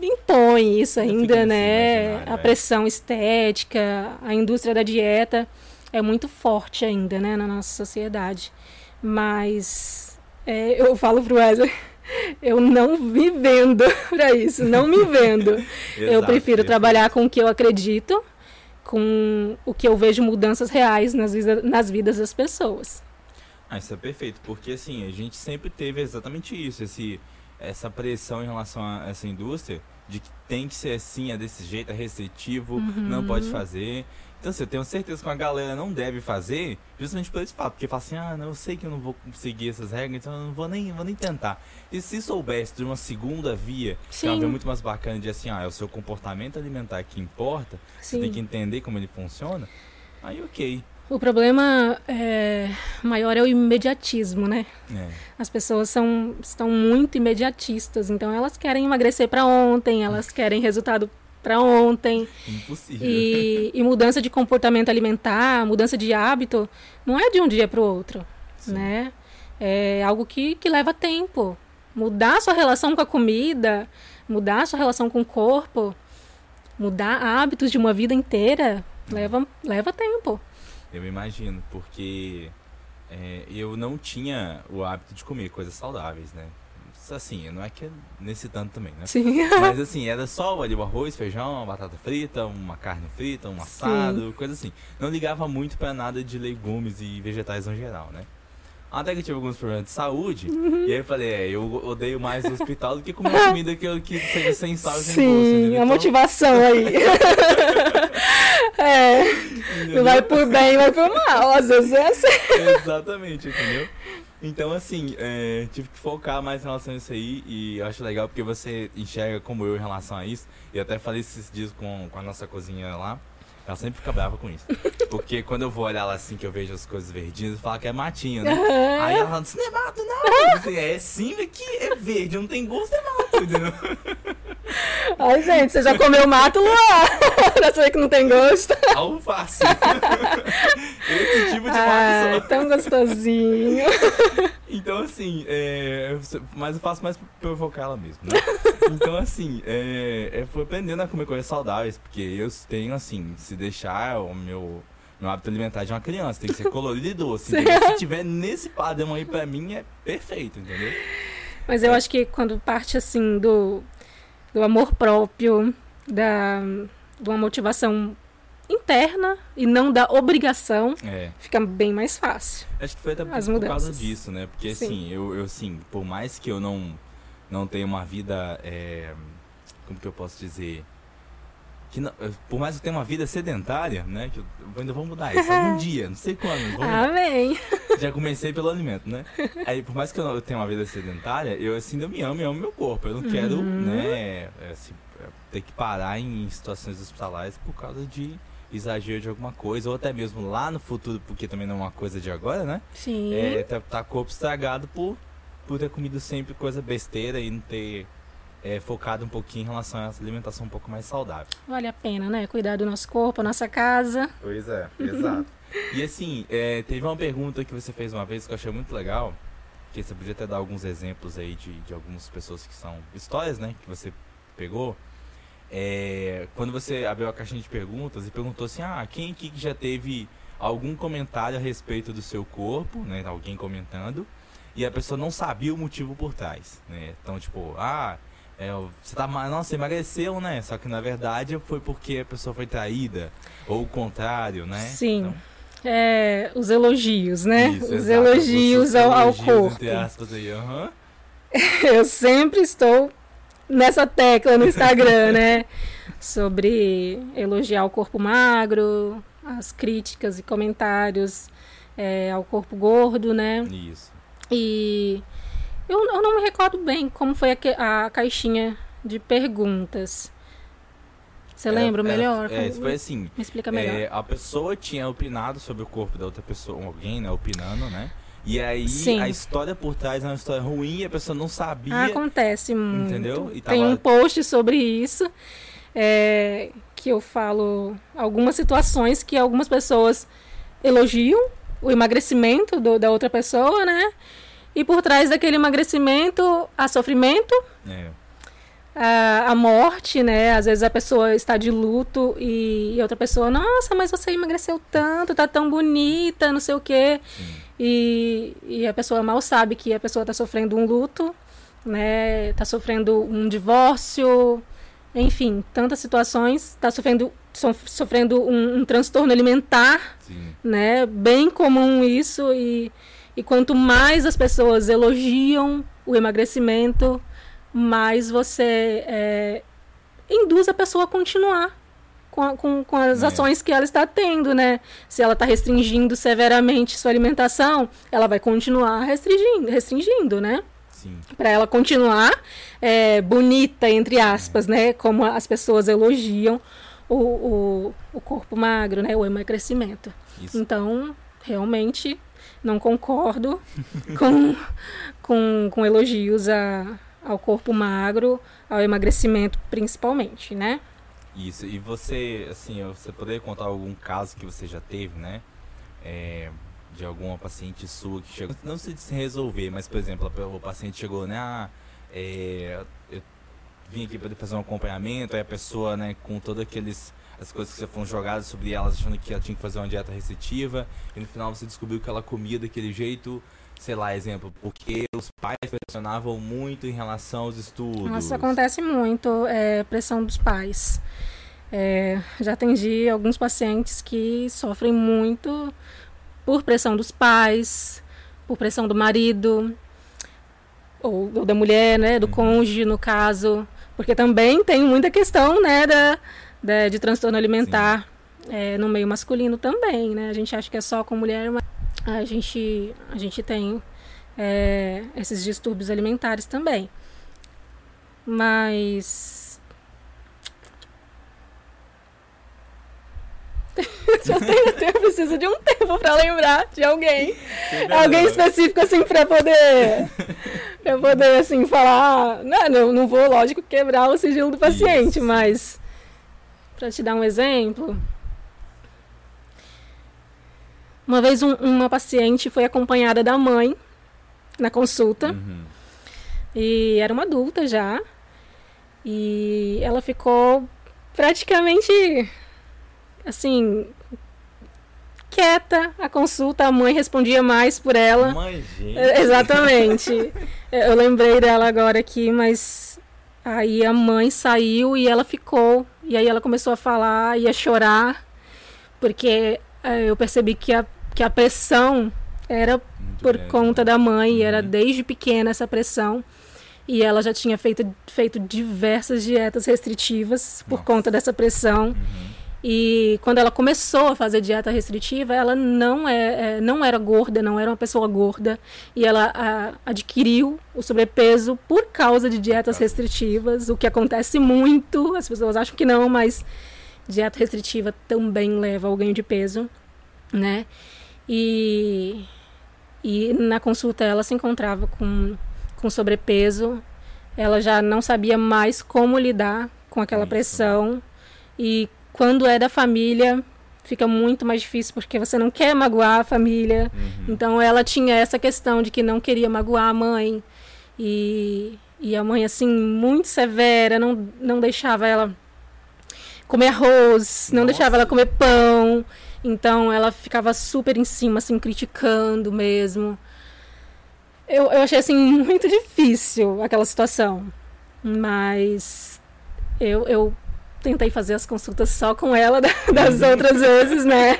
impõe isso ainda, né? A é. pressão estética, a indústria da dieta é muito forte ainda, né, na nossa sociedade. Mas é, eu falo pro Wesley eu não me vendo para isso, não me vendo. eu prefiro trabalhar com o que eu acredito, com o que eu vejo mudanças reais nas, vida, nas vidas das pessoas. Ah, isso é perfeito, porque assim, a gente sempre teve exatamente isso, esse, essa pressão em relação a essa indústria, de que tem que ser assim, é desse jeito, é restritivo, uhum. não pode fazer. Então, assim, eu tenho certeza que a galera não deve fazer, justamente por esse fato, porque fala assim, ah, não, eu sei que eu não vou seguir essas regras, então eu não vou nem, vou nem tentar. E se soubesse de uma segunda via, Sim. que é uma via muito mais bacana de assim, ah, é o seu comportamento alimentar que importa, Sim. você tem que entender como ele funciona, aí ok. O problema é, maior é o imediatismo, né? É. As pessoas são, estão muito imediatistas, então elas querem emagrecer para ontem, elas querem resultado para ontem. Impossível. E, e, mudança de comportamento alimentar, mudança de hábito, não é de um dia para o outro, Sim. né? É algo que, que leva tempo. Mudar sua relação com a comida, mudar a sua relação com o corpo, mudar hábitos de uma vida inteira, leva, leva tempo. Eu imagino, porque é, eu não tinha o hábito de comer coisas saudáveis, né? assim, não é que é nesse tanto também, né? Sim. Mas assim, era só ali o arroz, feijão, uma batata frita, uma carne frita, um assado, Sim. coisa assim. Não ligava muito para nada de legumes e vegetais no geral, né? Até que eu tive alguns problemas de saúde. Uhum. E aí eu falei, é, eu odeio mais o hospital do que comer comida que, eu, que seja sem sal sem Sim, gosto. Sim, a então... motivação aí. é. Vai por bem, vai por mal. Às vezes é assim. Exatamente, entendeu? Então, assim, é, tive que focar mais em relação a isso aí. E eu acho legal porque você enxerga como eu em relação a isso. E até falei esses dias com, com a nossa cozinha lá. Ela sempre fica brava com isso. Porque quando eu vou olhar lá assim, que eu vejo as coisas verdinhas, eu falo que é matinho, né? Uhum. Aí ela fala, isso não é mato, não. Assim, é sim que é verde, não tem gosto, é mato, entendeu? Ai, gente, você já comeu mato, Luan? pra saber que não tem gosto. Alface. Esse tipo de Ai, mato só. tão gostosinho. Então, assim, é, mas eu faço mais pra provocar ela mesmo, né? Então, assim, é, é, foi aprendendo a comer coisas saudáveis, porque eu tenho, assim, se deixar o meu, meu hábito alimentar de uma criança, tem que ser colorido e doce. Se tiver nesse padrão aí, pra mim, é perfeito, entendeu? Mas eu é. acho que quando parte, assim, do, do amor próprio, da, de uma motivação interna e não da obrigação, é. fica bem mais fácil. Acho que foi até por, por causa disso, né? Porque Sim. assim, eu, eu assim, por mais que eu não, não tenha uma vida. É, como que eu posso dizer? Que não, por mais que eu tenha uma vida sedentária, né? Que eu, ainda vou mudar isso algum dia, não sei quando. Amém. Já comecei pelo alimento, né? Aí, por mais que eu, tenha uma vida sedentária, eu assim, eu me amo e amo meu corpo. Eu não uhum. quero, né, assim, ter que parar em situações hospitalares por causa de exagero de alguma coisa, ou até mesmo lá no futuro, porque também não é uma coisa de agora, né? Sim. É, tá, tá corpo estragado por, por ter comido sempre coisa besteira e não ter é, focado um pouquinho em relação a essa alimentação um pouco mais saudável. Vale a pena, né? Cuidar do nosso corpo, a nossa casa. Pois é, exato. e assim, é, teve uma pergunta que você fez uma vez que eu achei muito legal, que você podia até dar alguns exemplos aí de, de algumas pessoas que são histórias, né? Que você pegou. É, quando você abriu a caixinha de perguntas e perguntou assim, ah, quem aqui já teve algum comentário a respeito do seu corpo, né? Alguém comentando, e a pessoa não sabia o motivo por trás, né? Então, tipo, ah, é, você tá, nossa, emagreceu, né? Só que na verdade foi porque a pessoa foi traída, ou o contrário, né? Sim. Então, é, os elogios, né? Isso, os exato. elogios, ao, ao corpo. Aspas aí, uhum. eu sempre estou nessa tecla no Instagram, né? Sobre elogiar o corpo magro, as críticas e comentários é, ao corpo gordo, né? Isso. E eu, eu não me recordo bem como foi a, a caixinha de perguntas. Você lembra Era- melhor? É, foi assim. Me explica melhor. É, a pessoa tinha opinado sobre o corpo da outra pessoa, alguém, né, opinando, né? E aí Sim. a história por trás é uma história ruim e a pessoa não sabia. Acontece muito. Entendeu? E Tem tava- um post sobre isso é, que eu falo algumas situações que algumas pessoas elogiam o emagrecimento do- da outra pessoa, né? E por trás daquele emagrecimento há sofrimento, É, a, a morte, né? Às vezes a pessoa está de luto e, e outra pessoa, nossa, mas você emagreceu tanto, tá tão bonita, não sei o quê. E, e a pessoa mal sabe que a pessoa está sofrendo um luto, né? Está sofrendo um divórcio, enfim, tantas situações. Está sofrendo, so- sofrendo um, um transtorno alimentar, Sim. né? Bem comum isso. E, e quanto mais as pessoas elogiam o emagrecimento, mais você é, induz a pessoa a continuar com, a- com, com as É. ações que ela está tendo, né? Se ela está restringindo severamente sua alimentação, ela vai continuar restringindo, restringindo né? Para ela continuar é, bonita, entre aspas, né? Como as pessoas elogiam o, o, o corpo magro, né? O emagrecimento. Isso. Então, realmente, não concordo com, com, com elogios a, ao corpo magro, ao emagrecimento principalmente, né? Isso. E você, assim, você poderia contar algum caso que você já teve, né? É, de alguma paciente sua que chegou. Não se resolver, mas, por exemplo, o paciente chegou, né? Ah, é, eu vim aqui para fazer um acompanhamento, aí a pessoa, né, com todas aqueles as coisas que foram jogadas sobre elas, achando que ela tinha que fazer uma dieta restritiva, e no final você descobriu que ela comia daquele jeito, sei lá, exemplo, porque os pais pressionavam muito em relação aos estudos. Nossa, acontece muito, é, pressão dos pais. É, já atendi alguns pacientes que sofrem muito por pressão dos pais, por pressão do marido, ou, ou da mulher, né, do Uhum. cônjuge, no caso, porque também tem muita questão, né, da, da- de transtorno alimentar é, no meio masculino também, né, a gente acha que é só com mulher, mas a gente, a gente tem é, esses distúrbios alimentares também. Mas. Já tenho, eu preciso de um tempo pra lembrar de alguém. Alguém específico assim pra poder. pra poder assim falar. Não, não, não vou, lógico, quebrar o sigilo do paciente, Isso. mas. Pra te dar um exemplo. Uma vez um- uma paciente foi acompanhada da mãe na consulta. Uhum. E era uma adulta já. E ela ficou praticamente assim quieta a consulta, a mãe respondia mais por ela. Mãe, gente. É, Exatamente. Eu lembrei dela agora aqui, mas aí a mãe saiu e ela ficou. E aí ela começou a falar e a chorar, porque eh, eu percebi que a, que a pressão era Muito por conta né? da mãe, era Uhum. desde pequena essa pressão. E ela já tinha feito, feito diversas dietas restritivas por Nossa. conta dessa pressão. Uhum. E quando ela começou a fazer dieta restritiva, ela não, é, é, não era gorda, não era uma pessoa gorda. E ela a, adquiriu o sobrepeso por causa de dietas restritivas, o que acontece muito. As pessoas acham que não, mas dieta restritiva também leva ao ganho de peso, né? E, e na consulta ela se encontrava com, com sobrepeso. Ela já não sabia mais como lidar com aquela Isso. pressão. E quando é da família, fica muito mais difícil porque você não quer magoar a família. Uhum. Então ela tinha essa questão de que não queria magoar a mãe. E, e a mãe, assim, muito severa, não, não deixava ela comer arroz, não Nossa. deixava ela comer pão. Então ela ficava super em cima, assim, criticando mesmo. Eu, eu achei, assim, muito difícil aquela situação. Mas eu, eu tentei fazer as consultas só com ela da- das outras vezes, né?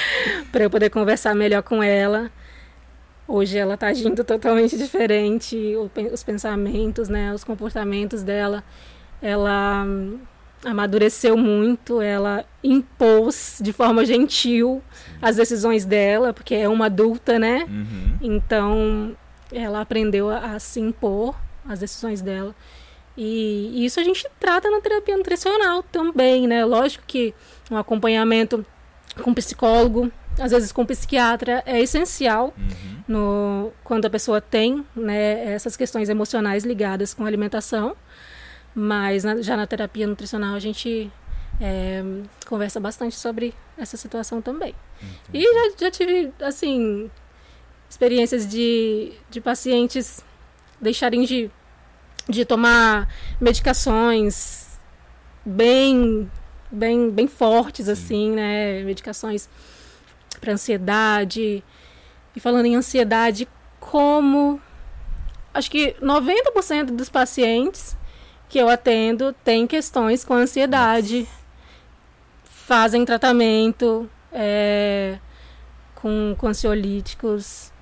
para eu poder conversar melhor com ela. Hoje ela está agindo totalmente diferente, os pensamentos, né, os comportamentos dela. Ela amadureceu muito, ela impôs de forma gentil Sim. as decisões dela, porque é uma adulta, né? Uhum. Então, ela aprendeu a, a, se impor as decisões dela. E, e, isso a gente trata na terapia nutricional também, né? Lógico que um acompanhamento com psicólogo às vezes com psiquiatra é essencial uhum. no, quando a pessoa tem né, essas questões emocionais ligadas com a alimentação. Mas na, já na terapia nutricional a gente é, conversa bastante sobre essa situação também. Entendi. E já, já tive, assim, experiências de, de pacientes deixarem de, de tomar medicações bem, bem, bem fortes, Sim. assim, né? Medicações para ansiedade. E falando em ansiedade, como acho que 90% dos pacientes que eu atendo têm questões com ansiedade, fazem tratamento é, com, com ansiolíticos.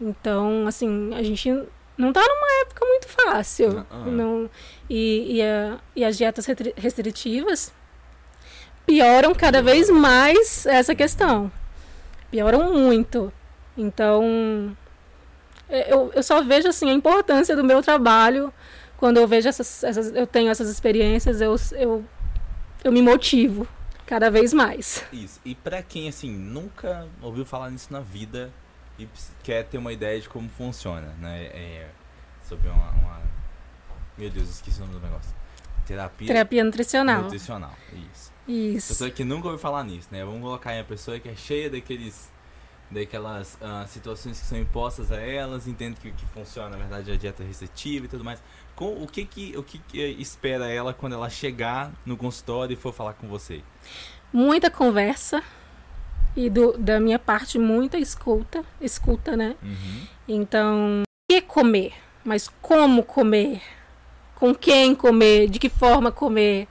Então, assim, a gente não está numa época muito fácil. Uh -uh. Não, e, e, a, e as dietas restritivas pioram cada vez mais essa questão pioram muito. Então, é, eu, eu só vejo assim a importância do meu trabalho quando eu vejo essas, essas eu tenho essas experiências, eu, eu, eu me motivo cada vez mais. Isso. E para quem assim nunca ouviu falar nisso na vida e quer ter uma ideia de como funciona, né? É, sobre uma, uma, Meu Deus, esqueci o nome do negócio. Terapia. Terapia nutricional. Nutricional, isso. Isso. Pessoa que nunca ouviu falar nisso, né? Vamos colocar aí a pessoa que é cheia daqueles daquelas uh, situações que são impostas a elas, entende que, que funciona, na verdade, a dieta restritiva e tudo mais. Com, o que que, o que que espera ela quando ela chegar no consultório e for falar com você? Muita conversa e do, da minha parte muita escuta, escuta, né? Uhum. Então, o que comer? Mas como comer? Com quem comer? De que forma comer?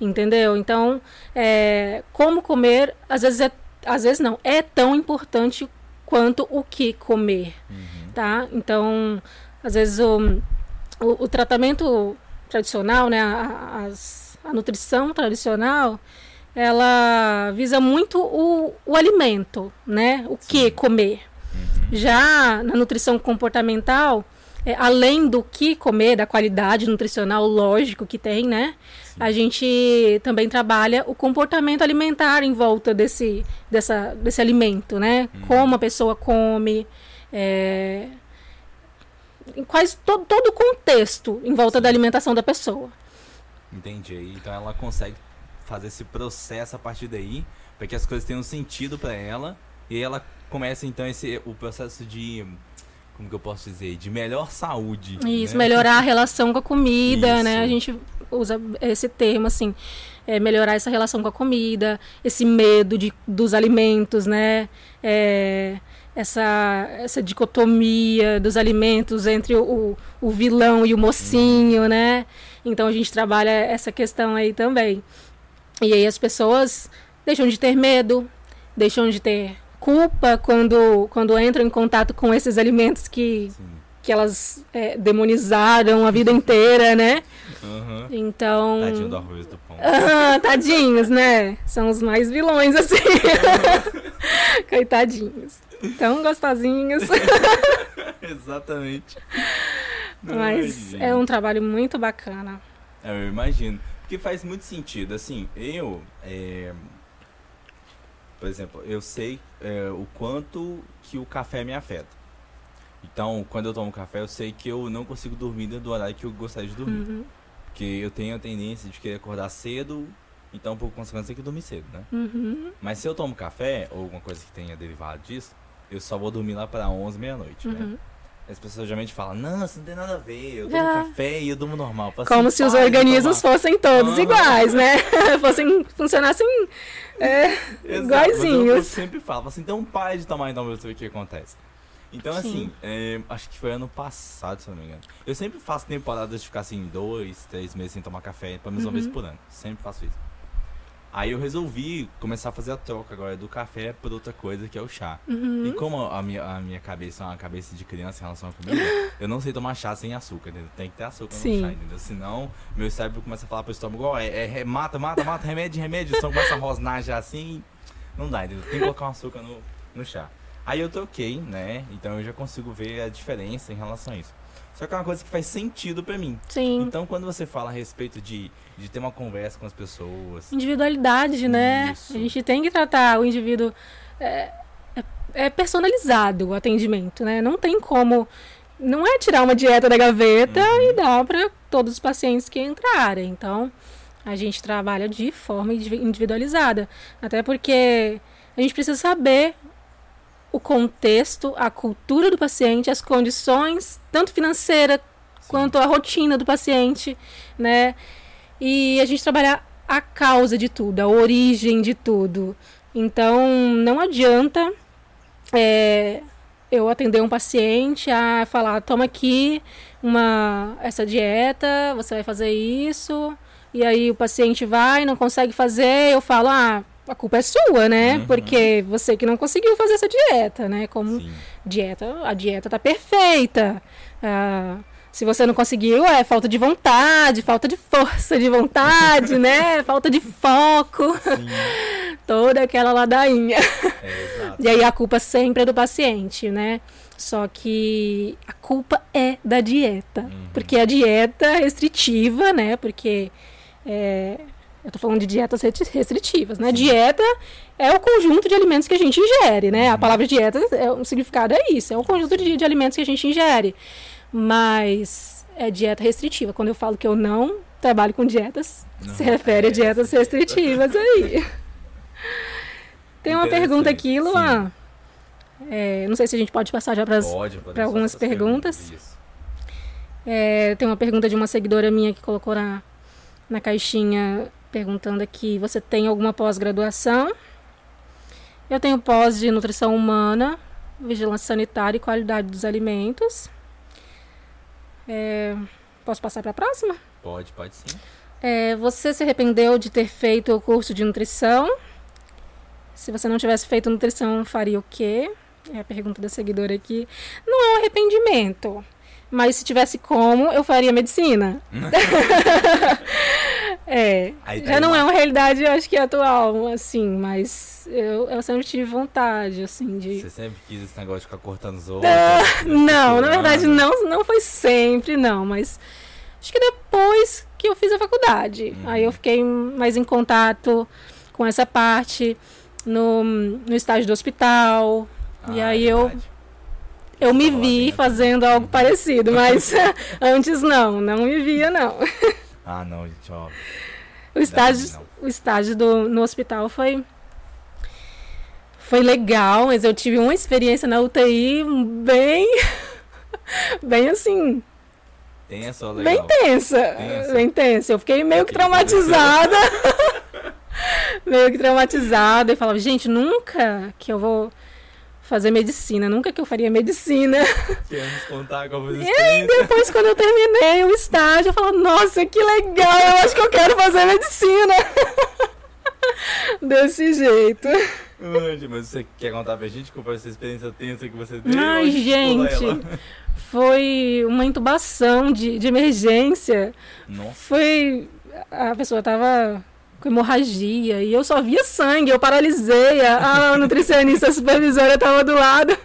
entendeu? Então, é, como comer, às vezes é, às vezes não, é tão importante quanto o que comer, uhum. tá? Então, às vezes o, o, o tratamento tradicional, né, a, a, a, nutrição tradicional, ela visa muito o, o alimento, né? O Sim. que comer. Uhum. Já na nutrição comportamental, é, além do que comer, da qualidade nutricional, lógico que tem, né? A gente também trabalha o comportamento alimentar em volta desse, dessa, desse alimento, né? Hum. Como a pessoa come, é, quase to, todo o contexto em volta Sim. da alimentação da pessoa. Entendi. Então ela consegue fazer esse processo a partir daí, para que as coisas tenham sentido para ela, e ela começa então esse o processo de como que eu posso dizer, de melhor saúde. Isso, né? melhorar a relação com a comida, Isso. né? A gente usa esse termo assim, é melhorar essa relação com a comida, esse medo de, dos alimentos, né? É, essa, essa dicotomia dos alimentos entre o, o vilão e o mocinho, né? Então a gente trabalha essa questão aí também. E aí as pessoas deixam de ter medo, deixam de ter culpa quando, quando entram em contato com esses alimentos que, que elas é, demonizaram a vida inteira, né? Uhum. Então. Tadinho do arroz do pão. Ah, tadinhos, né? São os mais vilões, assim. Coitadinhos. Tão gostosinhos. Exatamente. Mas é um trabalho muito bacana. É, eu imagino. Porque faz muito sentido. Assim, eu. É por exemplo, eu sei é, o quanto que o café me afeta. Então, quando eu tomo café, eu sei que eu não consigo dormir dentro do horário que eu gostaria de dormir. Uhum. Porque eu tenho a tendência de querer acordar cedo, então, por consequência, tem que dormir cedo, né? Uhum. Mas se eu tomo café, ou alguma coisa que tenha derivado disso, eu só vou dormir lá para 11, meia-noite, né? uhum. né? As pessoas geralmente falam, não, isso não tem nada a ver, eu tomo ah. café e eu durmo normal. Como se os organismos fossem todos iguais, né? fossem, funcionassem é, iguaizinhos. Eu sempre falo, assim, então pare de tomar então pra ver o que acontece. Então, Sim. assim, é, acho que foi ano passado, se eu não me engano. Eu sempre faço temporadas de ficar assim, dois, três meses sem tomar café, pelo menos uhum. uma vez por ano. Sempre faço isso. Aí eu resolvi começar a fazer a troca agora do café por outra coisa que é o chá. Uhum. E como a minha, a minha cabeça é uma cabeça de criança em relação à comida, eu não sei tomar chá sem açúcar, entendeu? Tem que ter açúcar Sim. no chá, entendeu? Senão, meu cérebro começa a falar pro estômago, ó, é, é- é- mata, mata, mata, remédio, remédio. O estômago começa a rosnar já assim. Não dá, entendeu? Tem que colocar um açúcar no, no chá. Aí eu troquei, né? Então eu já consigo ver a diferença em relação a isso. Só que é uma coisa que faz sentido pra mim. Sim. Então, quando você fala a respeito de, de ter uma conversa com as pessoas, Individualidade, né? Isso. A gente tem que tratar o indivíduo. É, é- é personalizado o atendimento, né? Não tem como. Não é tirar uma dieta da gaveta Uhum. e dar para todos os pacientes que entrarem. Então, a gente trabalha de forma indivi- individualizada. Até porque a gente precisa saber o contexto, a cultura do paciente, as condições, tanto financeira quanto a rotina do paciente, né? E a gente trabalhar a causa de tudo, a origem de tudo. Então, não adianta é, eu atender um paciente a falar, toma aqui uma essa dieta, você vai fazer isso, e aí o paciente vai, não consegue fazer, eu falo, ah, a culpa é sua, né? Uhum. Porque você que não conseguiu fazer essa dieta, né? Como sim. dieta, a dieta tá perfeita. Ah, se você não conseguiu, é falta de vontade, falta de força de vontade, né? Falta de foco, Sim, toda aquela ladainha. é. E aí a culpa sempre é do paciente, né? Só que a culpa é da dieta. Uhum. Porque a dieta restritiva, né? Porque é, eu tô falando de dietas restritivas, né? Dieta é o conjunto de alimentos que a gente ingere, né? Uhum. A palavra dieta, é, o significado é isso, é o conjunto de, de alimentos que a gente ingere. Mas é dieta restritiva. Quando eu falo que eu não trabalho com dietas, Não, se refere a é dietas restritivas aí. Tem uma pergunta aqui, Luan. É, não sei se a gente pode passar já para algumas perguntas. Isso. É, tem uma pergunta de uma seguidora minha que colocou na, na caixinha perguntando aqui: você tem alguma pós-graduação? Eu tenho pós de nutrição humana, vigilância sanitária e qualidade dos alimentos. É, posso passar para a próxima? Pode, pode sim. É, você se arrependeu de ter feito o curso de nutrição? Se você não tivesse feito nutrição, faria o quê? É a pergunta da seguidora aqui. Não é um arrependimento. Mas se tivesse como, eu faria medicina. é. Aí já não aí é uma- realidade, eu acho que atual, assim, mas eu, eu sempre tive vontade, assim, de. Você sempre quis esse negócio de ficar cortando os outros. Ah, né, não, na verdade não, não foi sempre, não, mas acho que depois que eu fiz a faculdade. Uhum. Aí eu fiquei mais em contato com essa parte no, no estágio do hospital. e Ah, aí é eu, eu me vi fazendo algo parecido, mas antes não, não me via não. Ah, não, gente, ó. O estágio, não. o estágio do, no hospital foi foi legal, mas eu tive uma experiência na UTI bem bem assim, essa bem legal. tensa, Tensa. bem tensa. Eu fiquei meio que traumatizada. meio que traumatizada e falava, gente, nunca que eu vou fazer medicina, nunca que eu faria medicina. Queremos contar com a E aí, depois, quando eu terminei o estágio, eu falava, nossa, que legal, eu acho que eu quero fazer medicina. Desse jeito. Mas você quer contar pra gente qual foi essa experiência tensa que você teve? Ai, gente, foi uma intubação de, de emergência. Nossa, Foi. A pessoa tava com hemorragia e eu só via sangue, eu paralisei. A, a nutricionista supervisora tava do lado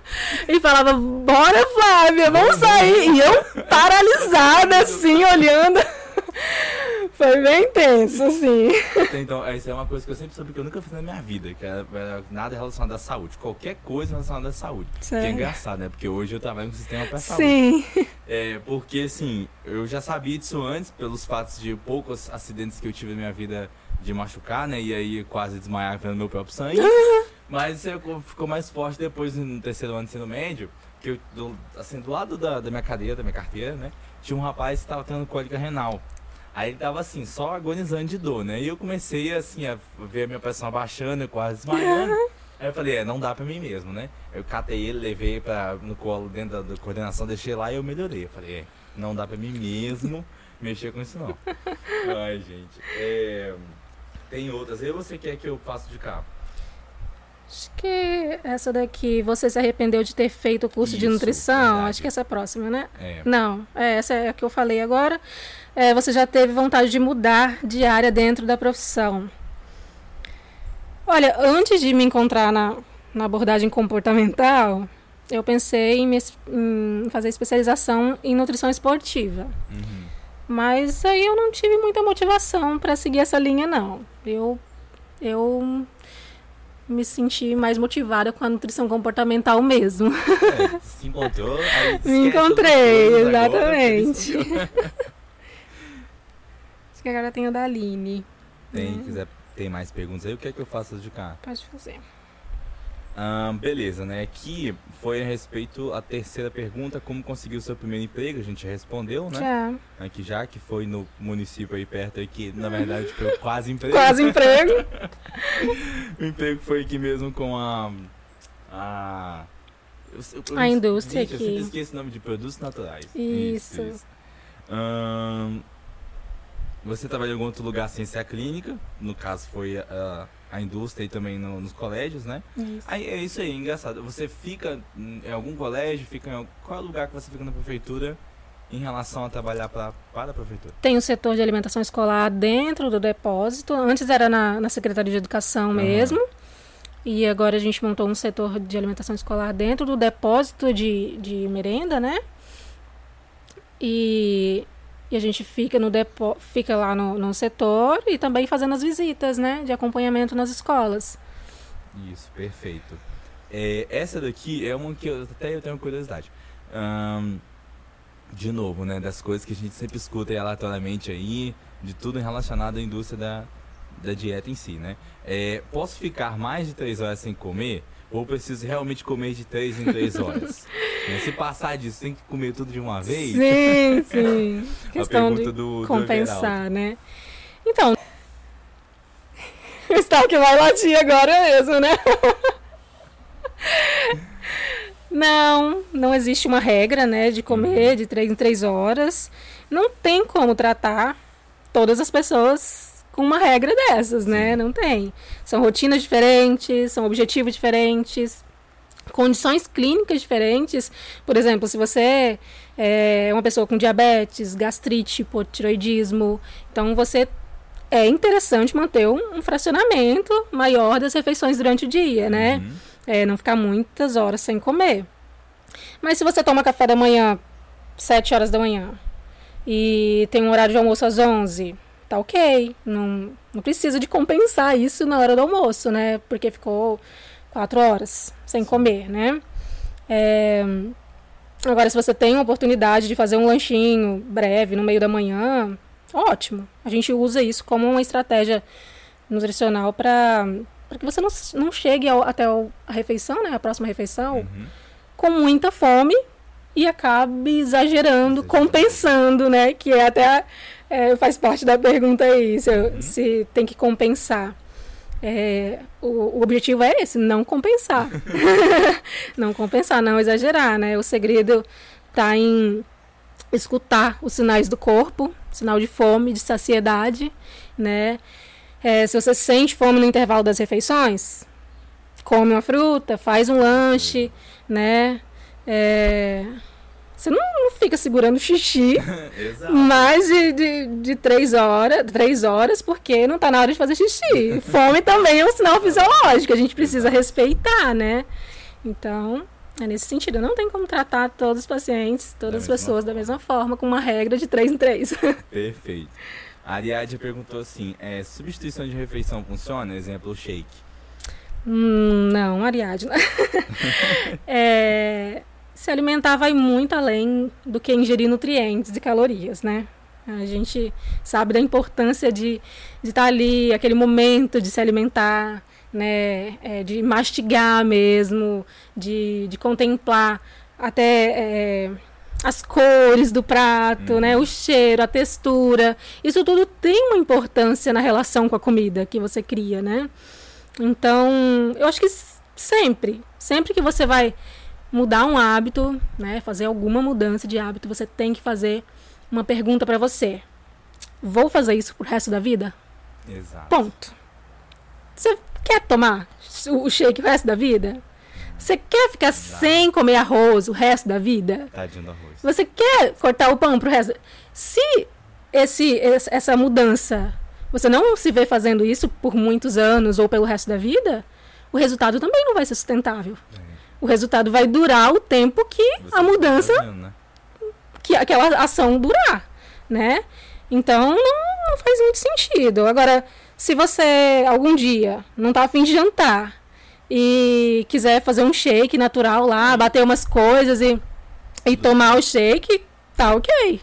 e falava: Bora, Flávia, vamos sair. E eu paralisada, assim, olhando. Foi bem tenso, assim. então, essa é uma coisa que eu sempre soube que eu nunca fiz na minha vida, que era, nada relacionado à saúde. Qualquer coisa relacionada à saúde. Que é Sério. engraçado, né? Porque hoje eu trabalho no sistema para saúde. Sim. É, porque assim, eu já sabia disso antes, pelos fatos de poucos acidentes que eu tive na minha vida de machucar, né? E aí quase desmaiar vendo meu próprio sangue. Mas isso ficou- mais forte depois no terceiro ano de ensino médio, que eu, do, assim, do lado da, da minha cadeira, da minha carteira, né? Tinha um rapaz que estava tendo cólica renal. Aí ele tava assim, só agonizando de dor, né? E eu comecei assim a ver a minha pressão abaixando, eu quase desmaiando. Aí eu falei, é, não dá pra mim mesmo, né? Eu catei ele, levei pra, no colo dentro da, da coordenação, deixei lá e eu melhorei. Eu falei, é, não dá pra mim mesmo mexer com isso não. Ai, gente. É... tem outras ou você quer que eu faça de cá? Acho que essa daqui, você se arrependeu de ter feito o curso de Isso, nutrição? verdade. Acho que essa é a próxima, né? É. Não, é, essa é a que eu falei agora. É, você já teve vontade de mudar de área dentro da profissão? Olha, antes de me encontrar na, na abordagem comportamental, eu pensei em, me em fazer especialização em nutrição esportiva. Uhum. Mas aí eu não tive muita motivação para seguir essa linha, não. Eu, eu me senti mais motivada com a nutrição comportamental mesmo. É, se encontrou, aí Me encontrei, agora, exatamente. isso- Acho que agora tem o da Aline. Tem, quiser, tem mais perguntas aí, o que é que eu faço de cá? Pode fazer. Beleza, né? Aqui foi a respeito a terceira pergunta, como conseguir o seu primeiro emprego, a gente já respondeu, né? Já. Aqui já, que foi no município aí perto que na verdade foi quase emprego. Quase emprego. O emprego foi aqui mesmo com a. A. eu- eu- eu- A indústria gente, Eu aqui. esqueço o nome de produtos naturais. Isso. Ahn, você trabalhou em algum outro lugar sem ser a clínica? No caso foi a, a indústria e também no- nos colégios, né? Isso. Aí é isso aí, engraçado. Você fica em algum colégio, fica em, al- qual é o lugar que você fica na prefeitura em relação a trabalhar pra, para a prefeitura? Tem o setor de alimentação escolar dentro do depósito. Antes era na, na Secretaria de Educação Aham. mesmo. E agora a gente montou um setor de alimentação escolar dentro do depósito de, de merenda, né? E, e a gente fica no depo, fica lá no, no setor e também fazendo as visitas, né? De acompanhamento nas escolas. Isso, perfeito. É, essa daqui é uma que eu, até eu tenho curiosidade. De novo, né? Das coisas que a gente sempre escuta aleatoriamente aí, de tudo relacionado à indústria da, da dieta em si, né? É, posso ficar mais de três horas sem comer? Ou preciso realmente comer de três em três horas? Né, Se passar disso, tem que comer tudo de uma vez? Sim, sim. A Questão pergunta de do, do compensar, né? Então, o estoque vai latir agora mesmo, né? Não, não existe uma regra, né, de comer de três em três horas. Não tem como tratar todas as pessoas com uma regra dessas, né? Não tem. São rotinas diferentes, são objetivos diferentes, condições clínicas diferentes. Por exemplo, se você é uma pessoa com diabetes, gastrite, hipotiroidismo, então você é interessante manter um, um fracionamento maior das refeições durante o dia, né? Uhum. É, não ficar muitas horas sem comer. Mas se você toma café da manhã 7 horas da manhã e tem um horário de almoço às 11, tá ok. Não, não precisa de compensar isso na hora do almoço, né? Porque ficou 4 horas sem comer, né? É, Agora, se você tem uma oportunidade de fazer um lanchinho breve no meio da manhã, ótimo. A gente usa isso como uma estratégia nutricional para que você não, não chegue ao- até a refeição, né, a próxima refeição, Uhum. com muita fome e acabe exagerando, Exagerando. compensando, né? Que é até é, faz parte da pergunta aí, se, Uhum. se tem que compensar. É, o, o objetivo é esse, não compensar. não compensar, não exagerar, né? O segredo tá em escutar os sinais do corpo, sinal de fome, de saciedade, né? É, se você sente fome no intervalo das refeições, come uma fruta, faz um lanche, né? É, você não, não fica segurando xixi mais de, de, de três, horas, três horas, porque não tá na hora de fazer xixi. Fome também é um sinal fisiológico, a gente precisa respeitar, né? Então, é nesse sentido. Não tem como tratar todos os pacientes, todas as pessoas da forma. mesma forma, com uma regra de três em três. Perfeito. A Ariadne perguntou assim: é, substituição de refeição funciona? Exemplo, shake. Hum, não, Ariadna. É, se alimentar vai muito além do que ingerir nutrientes e calorias, né? A gente sabe da importância de estar ali, aquele momento de se alimentar, né? É, de mastigar mesmo, de, de contemplar até é, as cores do prato, né? O cheiro, a textura. Isso tudo tem uma importância na relação com a comida que você cria, né? Então, eu acho que sempre, sempre que você vai mudar um hábito, né, fazer alguma mudança de hábito, você tem que fazer uma pergunta para você. Vou fazer isso pro resto da vida? Exato. Ponto. Você quer tomar o shake o resto da vida? Você quer ficar sem comer arroz o resto da vida? Tadinho do arroz. Você quer cortar o pão pro resto? Se esse, essa mudança, você não se vê fazendo isso por muitos anos ou pelo resto da vida, o resultado também não vai ser sustentável. É. O resultado vai durar o tempo que Você a tá mudança, fazendo, né? que aquela ação durar, né? Então não, não faz muito sentido. Agora, se você algum dia não tá afim de jantar e quiser fazer um shake natural lá, bater umas coisas e, e tomar o shake, tá ok.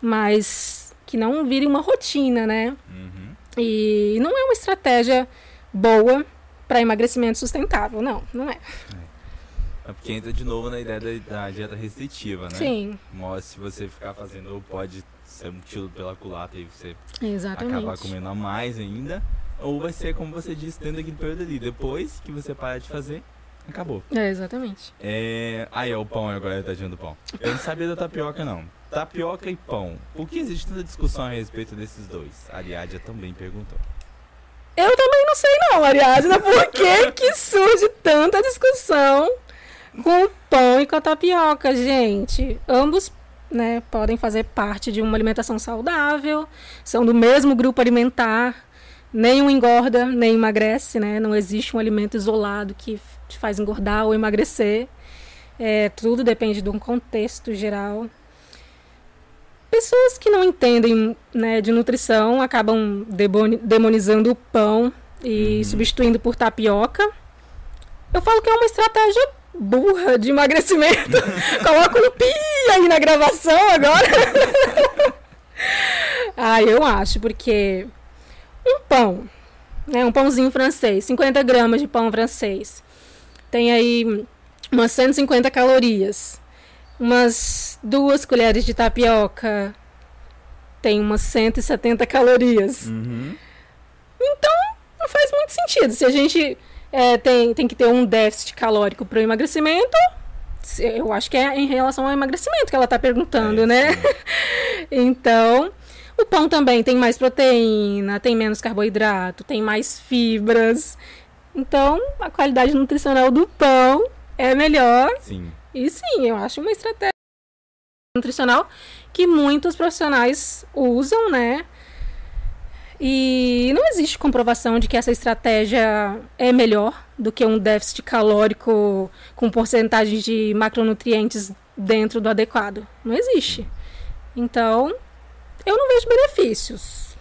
Mas que não vire uma rotina, né? Uhum. E não é uma estratégia boa para emagrecimento sustentável, não, não é. É porque entra de novo na ideia da, da dieta restritiva, né? Sim, Mas se você ficar fazendo, pode ser um tiro pela culata e você acabar exatamente. comendo a mais ainda. Ou vai ser, como você disse, dentro daquele período ali. Depois que você parar de fazer, acabou. É, exatamente. É... Aí é o pão agora, tadinho do pão. Eu não sabia da tapioca, não. Tapioca e pão. Por que existe tanta discussão a respeito desses dois? A também perguntou. Eu também não sei não, Ariadna, por que que surge tanta discussão com o pão e com a tapioca, gente? Ambos, né, podem fazer parte de uma alimentação saudável, são do mesmo grupo alimentar, nenhum engorda, nem emagrece, né? Não existe um alimento isolado que te faz engordar ou emagrecer. É, tudo depende de um contexto geral. Pessoas que não entendem né, de nutrição acabam demonizando o pão e Uhum. substituindo por tapioca. Eu falo que é uma estratégia burra de emagrecimento. Coloca um pi aí na gravação agora. ah, eu acho, porque um pão, né, um pãozinho francês, 50 gramas de pão francês, tem aí umas 150 calorias. Umas duas colheres de tapioca tem umas 170 calorias. Uhum. Não faz muito sentido. Se a gente é, tem, tem que ter um déficit calórico para o emagrecimento, eu acho que é em relação ao emagrecimento que ela está perguntando, É, né? Então, o pão também tem mais proteína, tem menos carboidrato, tem mais fibras. Então, a qualidade nutricional do pão é melhor. Sim. E sim, eu acho uma estratégia nutricional que muitos profissionais usam, né? E não existe comprovação de que essa estratégia é melhor do que um déficit calórico com porcentagem de macronutrientes dentro do adequado. Não existe. Então, eu não vejo benefícios.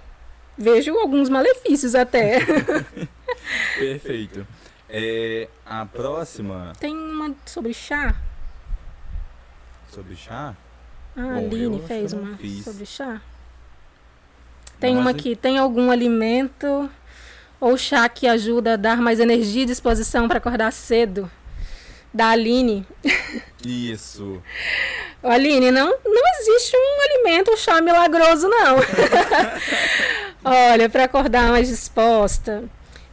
Vejo alguns malefícios até. Perfeito. É, a próxima Tem uma sobre chá. sobre chá. Ah, Bom, a Aline fez uma sobre chá. Tem uma aqui. Tem algum alimento ou chá que ajuda a dar mais energia e disposição para acordar cedo? Da Aline. Isso. Aline, não, não existe um alimento, um chá milagroso, não. Olha, para acordar mais disposta,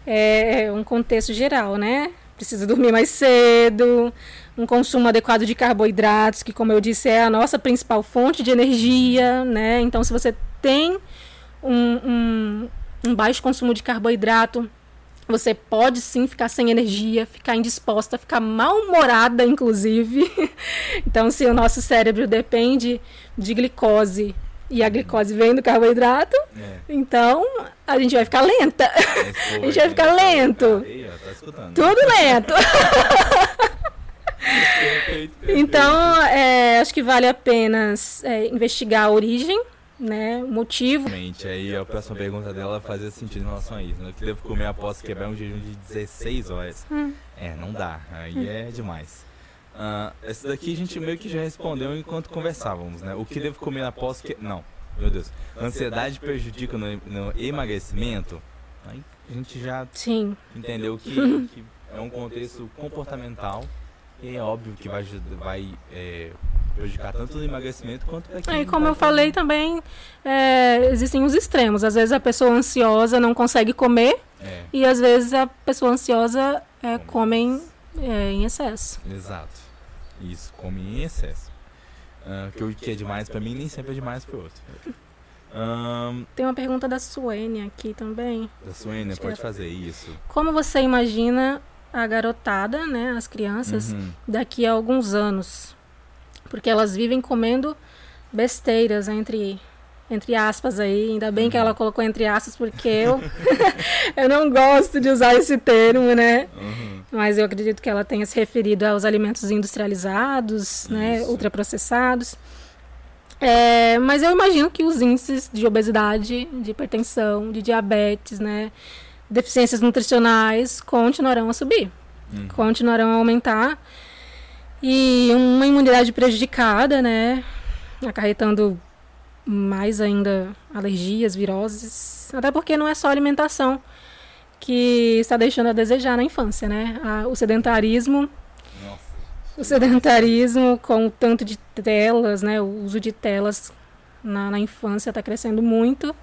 é um contexto geral, né? Precisa dormir mais cedo, um consumo adequado de carboidratos, que, como eu disse, é a nossa principal fonte de energia, né? Então, se você tem um, um, um baixo consumo de carboidrato, você pode sim ficar sem energia, ficar indisposta, ficar mal-humorada, inclusive. então, se o nosso cérebro depende de glicose e a glicose vem do carboidrato, É. então a gente vai ficar lenta. Esse povo A gente vai aí, ficar né? lento. Tá. Tudo lento. Perfeito, perfeito. Então, é, acho que vale a pena é, investigar a origem, né, o motivo. Realmente, aí a próxima pergunta dela fazia sentido em relação a isso. né? Eu que devo comer após quebrar um jejum de 16 horas. Hum. É, não dá. Aí é demais. Ah, essa daqui a gente meio que já respondeu enquanto conversávamos, né? O que devo comer após que. Não, meu Deus. Ansiedade prejudica no, no emagrecimento? Aí a gente já Sim, entendeu que, que é um contexto comportamental e é óbvio que vai, ajudar- vai é, prejudicar tanto no emagrecimento quanto para quem Aí, como vai eu falei também, é, existem os extremos. Às vezes a pessoa ansiosa não consegue comer É, e às vezes a pessoa ansiosa é, come em, é, em excesso. exato. Isso, come em excesso. Ah, que o que é demais pra mim nem sempre é demais pro outro. Ahn, Tem uma pergunta da Suene aqui também. da Suênia, pode é- fazer isso. Como você imagina a garotada, né, as crianças, Uhum. daqui a alguns anos? Porque elas vivem comendo besteiras entre entre aspas aí, ainda bem que Uhum. ela colocou entre aspas porque eu eu não gosto de usar esse termo, né? Uhum. Mas eu acredito que ela tenha se referido aos alimentos industrializados, né, Isso. ultraprocessados. É, mas eu imagino que os índices de obesidade, de hipertensão, de diabetes, né, deficiências nutricionais continuarão a subir, Uhum. continuarão a aumentar. E uma imunidade prejudicada, né, acarretando mais ainda alergias, viroses, até porque não é só alimentação que está deixando a desejar na infância, né? O sedentarismo, Nossa. o sedentarismo com o tanto de telas, né? O uso de telas na, na infância está crescendo muito.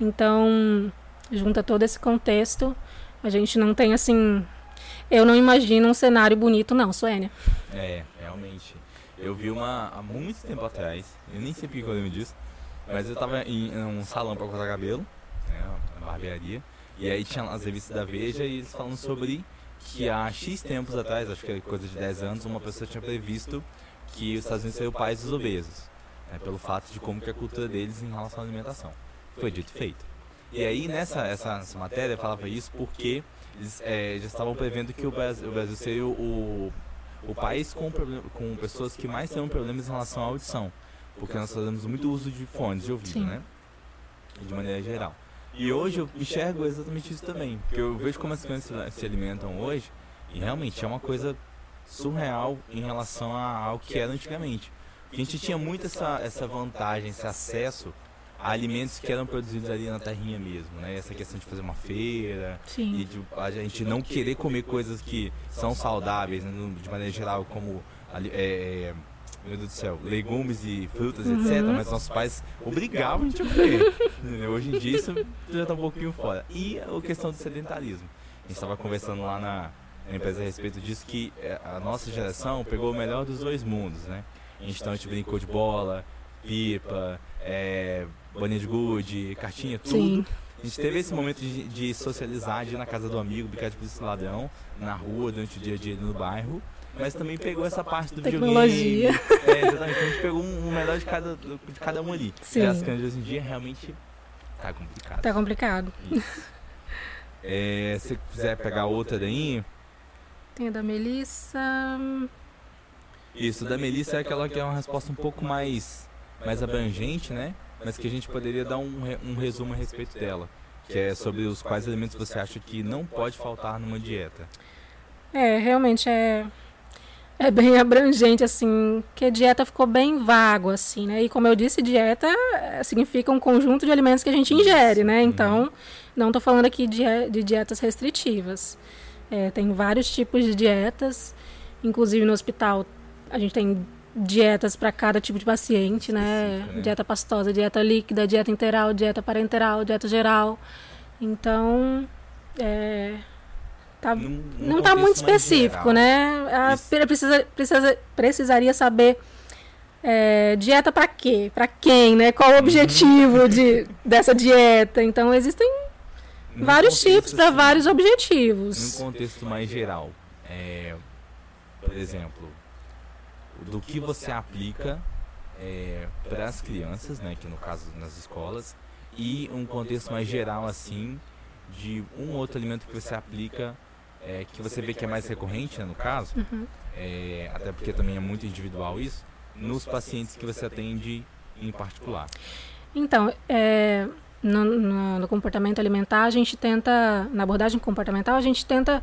Então, junta todo esse contexto, a gente não tem assim. Eu não imagino um cenário bonito, não, Suênia. É, realmente. Eu vi uma há muito tempo atrás, eu nem sei porque eu lembro disso, mas eu tava em, em um salão pra cortar cabelo, né, uma barbearia, e aí tinha as revistas da Veja e eles falando sobre que há X tempos atrás, acho que era coisa de 10 anos, uma pessoa tinha previsto que os Estados Unidos seriam o país dos obesos, né, pelo fato de como que é a cultura deles em relação à alimentação. Foi dito feito. E aí nessa essa, essa matéria falava isso porque eles eh, já estavam prevendo que o Brasil, o Brasil seria o, o país com, com pessoas que mais têm problemas em relação à audição. Porque nós fazemos muito uso de fones de ouvido, Sim. né? De maneira geral. E hoje eu enxergo exatamente isso também. Porque eu vejo como as crianças se alimentam hoje e realmente é uma coisa surreal em relação ao que era antigamente. Porque a gente tinha muito essa, essa vantagem, esse acesso alimentos que eram produzidos ali na terrinha mesmo, né? Essa questão de fazer uma feira, e Sim. de a gente não querer comer coisas que são saudáveis, né, de maneira geral, como é, é, meu Deus do céu, legumes e frutas, etc. Uhum. Mas nossos pais obrigavam a gente a comer. Hoje em dia isso já está um pouquinho fora. E a questão do sedentarismo. A gente estava conversando lá na, na empresa a respeito disso que é, a nossa geração pegou o melhor dos dois mundos, né? Então a gente brincou de bola, pipa, é, de gude, cartinha, tudo. Sim. A gente teve esse momento de, de socializar, de ir na casa do amigo, brincar de polícia ladrão, na rua, durante o dia a dia no bairro. Mas também pegou essa parte do Tecnologia. videogame. É, exatamente. A gente pegou um, um melhor de cada, de cada um ali. Sim. As de hoje em dia realmente tá complicado. Tá complicado. É, se quiser pegar outra daí, Tem a da Melissa. isso, da Melissa é aquela que é uma resposta um pouco mais, mais abrangente, né? Mas que a gente poderia dar um, um resumo a respeito dela. Que é sobre os quais alimentos você acha que não pode faltar numa dieta. É, realmente é é bem abrangente assim, que a dieta ficou bem vago assim, né? E como eu disse, dieta é, significa um conjunto de alimentos que a gente ingere, né? Uhum. Então, não tô falando aqui de, de dietas restritivas. É, tem vários tipos de dietas, inclusive no hospital a gente tem dietas para cada tipo de paciente, né? Né? Dieta pastosa, dieta líquida, dieta interal, dieta parenteral, dieta geral. Então, é, tá Num- num não está muito específico, né? A, Isso. precisa, precisa, precisaria saber é, dieta para quê? Para quem, né? Qual o Uhum. objetivo de, dessa dieta? Então, existem Num vários tipos para assim, vários Num objetivos. contexto mais geral, é, por exemplo, do que você aplica para as crianças, né, que no caso nas escolas, e um contexto mais geral assim de um outro alimento que você aplica, é, que você vê que é mais recorrente, né, no caso, Uhum. é, até porque também é muito individual isso, nos pacientes que você atende em particular. Então, é, no, no- no comportamento alimentar, a gente tenta, na abordagem comportamental, a gente tenta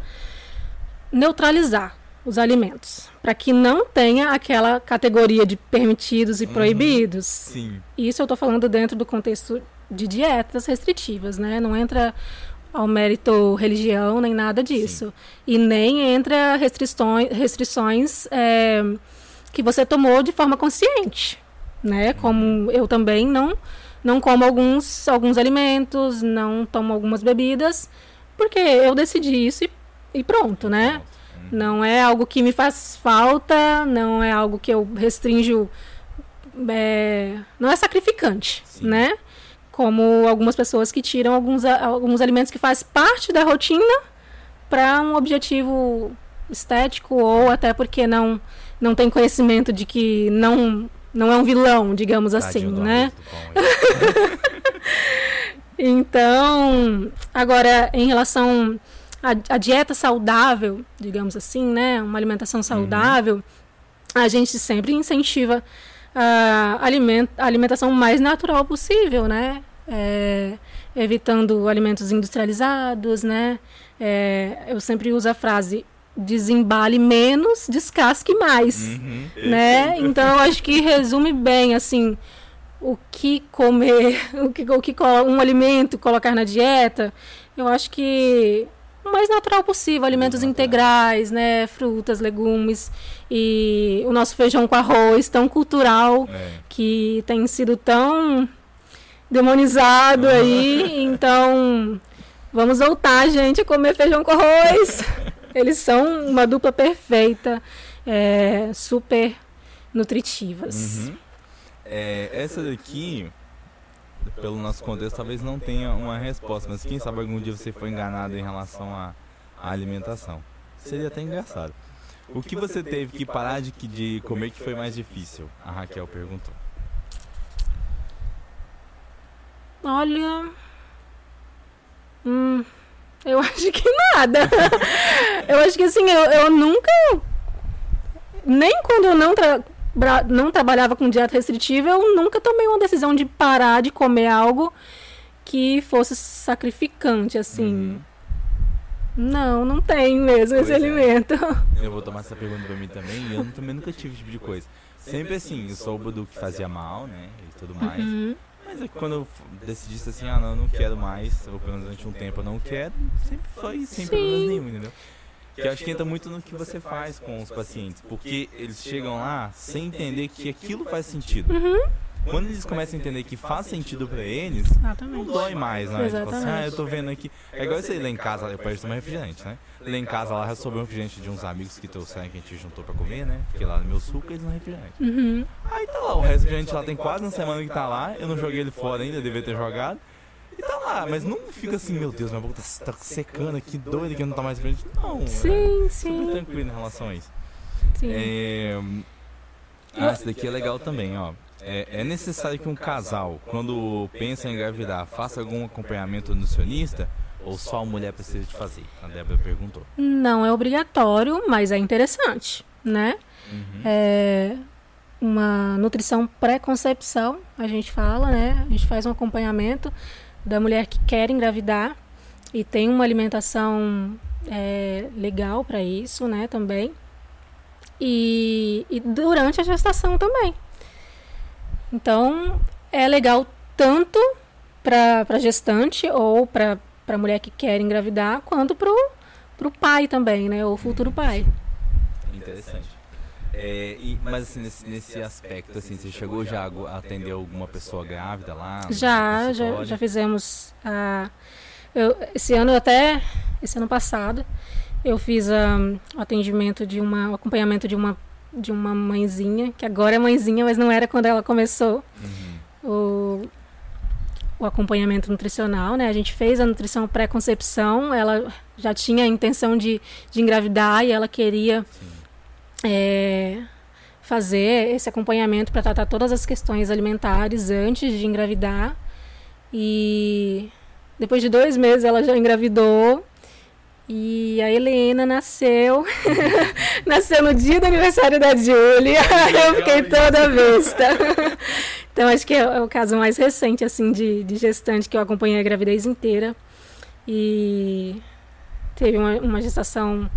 neutralizar os alimentos, para que não tenha aquela categoria de permitidos e Uhum. proibidos. Sim. Isso eu estou falando dentro do contexto de dietas restritivas, né? Não entra ao mérito religião nem nada disso. E nem entra restrições, restrições é, que você tomou de forma consciente, né? Como eu também não não como alguns alguns alimentos, não tomo algumas bebidas, porque eu decidi isso e, e pronto, né? Uhum. Não é algo que me faz falta, não é algo que eu restringo. é, não é sacrificante, Sim. né? Como algumas pessoas que tiram alguns, alguns alimentos que fazem parte da rotina para um objetivo estético ou até porque não não tem conhecimento de que não não é um vilão, digamos Tadinho assim, né? então, agora em relação à, dieta saudável, digamos assim, né, uma alimentação saudável, uhum. a gente sempre incentiva a, aliment, a alimentação mais natural possível, né? É, evitando alimentos industrializados, né? É, eu sempre uso a frase desembale menos, descasque mais, uhum. né? Então eu acho que resume bem assim o que comer, o que, o que um alimento colocar na dieta. Eu acho que o mais natural possível, alimentos integrais, né, frutas, legumes e o nosso feijão com arroz tão cultural é. que tem sido tão demonizado aí, então vamos voltar, gente, a comer feijão com arroz. Eles são uma dupla perfeita, é, super nutritivas. Uhum. É, essa daqui, pelo nosso contexto, talvez não tenha uma resposta, mas quem sabe algum dia você foi enganado em relação à, à alimentação. Seria até engraçado. O que você teve que parar de, de comer que foi mais difícil? A Raquel perguntou. Olha. Hum, eu acho que nada. eu acho que assim, eu, eu nunca. Nem quando eu não, tra não trabalhava com dieta restritiva, eu nunca tomei uma decisão de parar de comer algo que fosse sacrificante, assim. Uhum. Não, não tem mesmo pois esse é. alimento. Eu vou tomar essa pergunta pra mim também, e eu também nunca tive esse tipo de coisa. Sempre assim, eu soube do que fazia mal, né? E tudo mais. Uhum. Mas é que quando eu decidisse assim, ah não, eu não quero mais, ou pelo menos durante um tempo eu não quero, sempre foi sem Sim. problemas nenhum, entendeu? Que eu acho que entra muito no que você faz com os pacientes, porque eles chegam lá sem entender que aquilo faz sentido. Uhum. Quando eles começam a entender que faz sentido pra eles, Exatamente. não dói mais, né? Tipo assim, ah, eu tô vendo aqui. É igual você lá em casa, eu parece tomar refrigerante, né? Lá em casa lá eu soube um refrigerante de uns amigos que trouxeram que a gente juntou pra comer, né? Fiquei lá no meu suco eles não refrigerante. Uhum. Aí tá lá, o refrigerante lá tem quase uma semana que tá lá, eu não joguei ele fora ainda, devia ter jogado. E tá lá, mas não fica assim, meu Deus, minha boca tá, tá secando aqui, doido que não tá mais verde. Não, sim, é sim. super tranquilo em relação a isso. Sim. É... Ah, esse daqui é legal também, ó. É, é, necessário que um casal, quando pensa em engravidar, faça algum acompanhamento nutricionista? Ou só a mulher precisa de fazer? A Débora perguntou. Não é obrigatório, mas é interessante, né? Uhum. É uma nutrição pré-concepção, a gente fala, né? A gente faz um acompanhamento da mulher que quer engravidar e tem uma alimentação é, legal para isso, né? Também. E, e durante a gestação também. Então, é legal tanto para a gestante ou para a mulher que quer engravidar, quanto para o pai também, né? O futuro pai. Interessante. É, e, mas assim, nesse, nesse aspecto, assim, você chegou já a atender alguma pessoa grávida lá? Já, já, já fizemos. A, eu, esse ano até, esse ano passado, eu fiz um, o atendimento de uma, o acompanhamento de uma de uma mãezinha, que agora é mãezinha, mas não era quando ela começou uhum. o, o acompanhamento nutricional, né? A gente fez a nutrição pré-concepção, ela já tinha a intenção de, de engravidar e ela queria é, fazer esse acompanhamento para tratar todas as questões alimentares antes de engravidar. E depois de dois meses ela já engravidou e a Helena nasceu. nasceu no dia do aniversário da Julia. Eu fiquei toda besta. então acho que é, o caso mais recente assim de, de gestante que eu acompanhei a gravidez inteira. E teve uma, uma gestação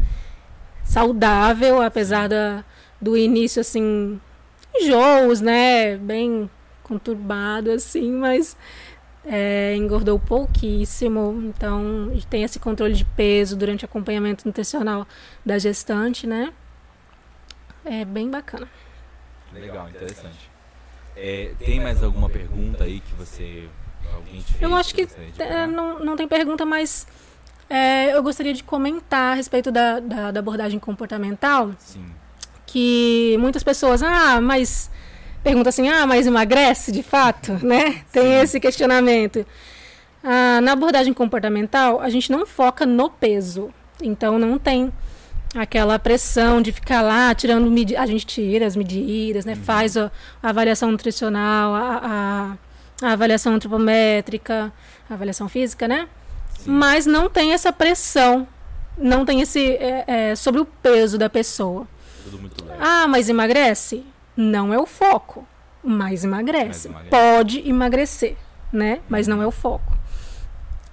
saudável, apesar da, do início assim, enjoos, né? Bem conturbado assim, mas é, engordou pouquíssimo, então tem esse controle de peso durante o acompanhamento nutricional da gestante, né? É bem bacana. Legal, interessante. É, tem mais alguma pergunta aí que você. Alguém te fez, Eu acho que, que é, não, não tem pergunta, mas é, eu gostaria de comentar a respeito da, da, da abordagem comportamental. Sim. Que muitas pessoas, ah, mas pergunta assim: ah, mas emagrece de fato, né? Tem Sim. esse questionamento. Ah, na abordagem comportamental, a gente não foca no peso. Então, não tem aquela pressão de ficar lá tirando a gente tira as medidas, né? Uhum. Faz a, a, avaliação nutricional, a, a, a, avaliação antropométrica, a avaliação física, né? Sim. Mas não tem essa pressão, não tem esse é, é, sobre o peso da pessoa. Tudo muito leve. Ah, mas emagrece? Não é o foco, mas emagrece. Mas emagrece. Pode emagrecer, né? Mas não é o foco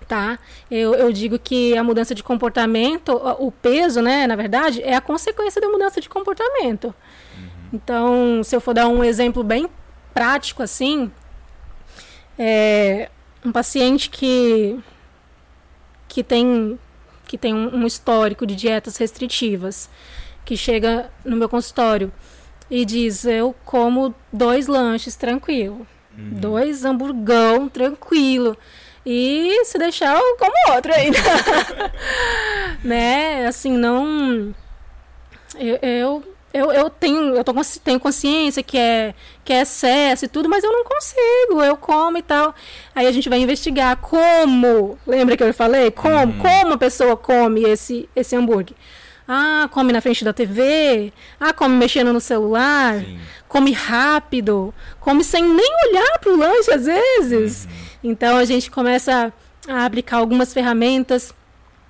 tá? Eu, eu digo que a mudança de comportamento, o peso, né, na verdade, é a consequência da mudança de comportamento. Uhum. Então, se eu for dar um exemplo bem prático assim, é um paciente que que tem que tem um, um histórico de dietas restritivas, que chega no meu consultório e diz: Eu como dois lanches tranquilo, uhum. dois hamburgão tranquilo. E se deixar, eu como outro ainda. né? Assim, não. Eu, eu, eu, eu, tenho, eu tô, tenho consciência que é, que é excesso e tudo, mas eu não consigo. Eu como e tal. Aí a gente vai investigar como. Lembra que eu falei? Como, uhum. como a pessoa come esse, esse hambúrguer? Ah, come na frente da TV. Ah, come mexendo no celular. Sim. Come rápido. Come sem nem olhar pro lanche às vezes. Uhum. Então a gente começa a aplicar algumas ferramentas,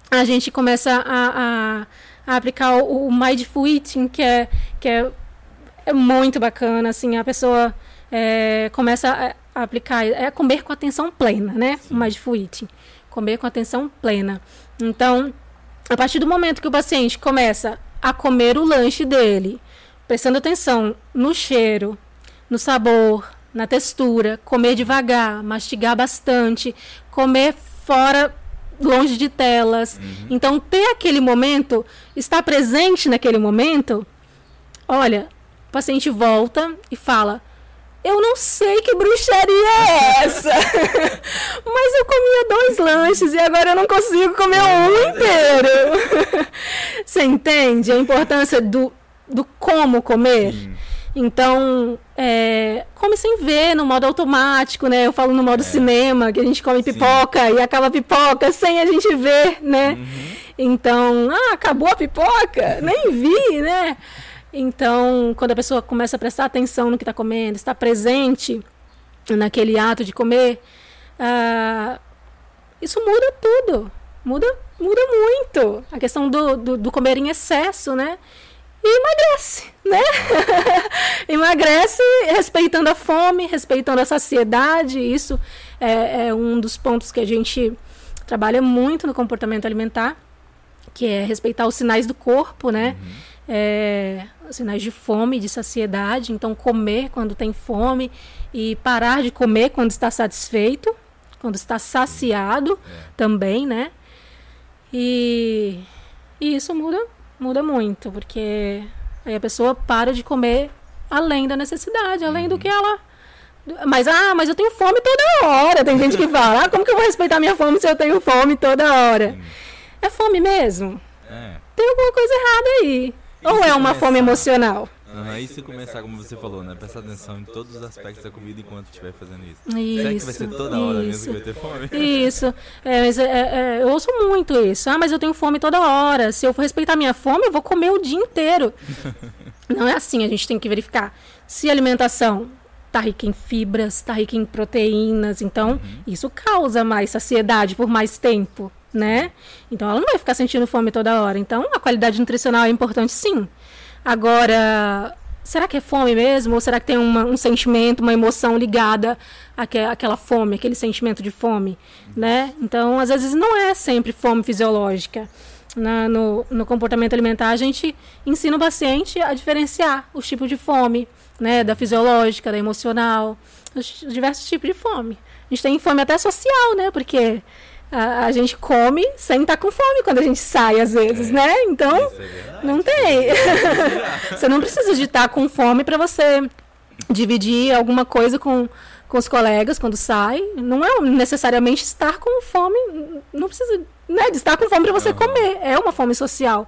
a gente começa a, a, a aplicar o, o Mindful Eating, que é, que é, é muito bacana, assim, a pessoa é, começa a, a, aplicar, é comer com atenção plena, né? Sim. O Mindful Eating, comer com atenção plena. Então, a partir do momento que o paciente começa a comer o lanche dele, prestando atenção no cheiro, no sabor, na textura, comer devagar, mastigar bastante, comer fora longe de telas. Uhum. Então, ter aquele momento, estar presente naquele momento, olha, o paciente volta e fala: Eu não sei que bruxaria é essa, mas eu comia dois lanches e agora eu não consigo comer um inteiro. Você entende a importância do, do como comer? Sim. Então, é, come sem ver, no modo automático, né? Eu falo no modo é. cinema, que a gente come pipoca Sim. e acaba pipoca sem a gente ver, né? Uhum. Então, ah, acabou a pipoca? Nem vi, né? Então, quando a pessoa começa a prestar atenção no que está comendo, está presente naquele ato de comer, uh, isso muda tudo. Muda, muda muito. A questão do, do, do comer em excesso, né? E emagrece, né? emagrece respeitando a fome, respeitando a saciedade. Isso é, é, um dos pontos que a gente trabalha muito no comportamento alimentar, que é respeitar os sinais do corpo, né? Uhum. É, sinais de fome, de saciedade. Então, comer quando tem fome e parar de comer quando está satisfeito, quando está saciado é. também, né? E, e isso muda muda muito, porque aí a pessoa para de comer além da necessidade, além uhum. do que ela. Mas, ah, mas eu tenho fome toda hora. Tem gente que fala, ah, como que eu vou respeitar minha fome se eu tenho fome toda hora? Uhum. É fome mesmo? É. Tem alguma coisa errada aí. E Ou é uma fome emocional? Uhum, aí se começar, como você falou, né? Prestar atenção em todos os aspectos da comida enquanto estiver fazendo isso. Isso. Será que vai ser toda hora isso. mesmo que vai ter fome? Isso. É, mas, é, é, eu ouço muito isso. Ah, mas eu tenho fome toda hora. Se eu for respeitar minha fome, eu vou comer o dia inteiro. Não é assim, a gente tem que verificar se a alimentação está rica em fibras, está rica em proteínas, então uhum. isso causa mais saciedade por mais tempo, né? Então ela não vai ficar sentindo fome toda hora. Então a qualidade nutricional é importante sim. Agora, será que é fome mesmo? Ou será que tem uma, um sentimento, uma emoção ligada àquela fome, aquele sentimento de fome, né? Então, às vezes não é sempre fome fisiológica. Na, no, no comportamento alimentar, a gente ensina o paciente a diferenciar os tipos de fome, né? Da fisiológica, da emocional, os diversos tipos de fome. A gente tem fome até social, né? Porque a, a, gente come sem estar tá com fome quando a gente sai, às vezes, é, né? Então, é não tem. você não precisa de estar tá com fome para você dividir alguma coisa com, com os colegas quando sai. Não é necessariamente estar com fome, não precisa né, de estar com fome para você uhum. comer. É uma fome social.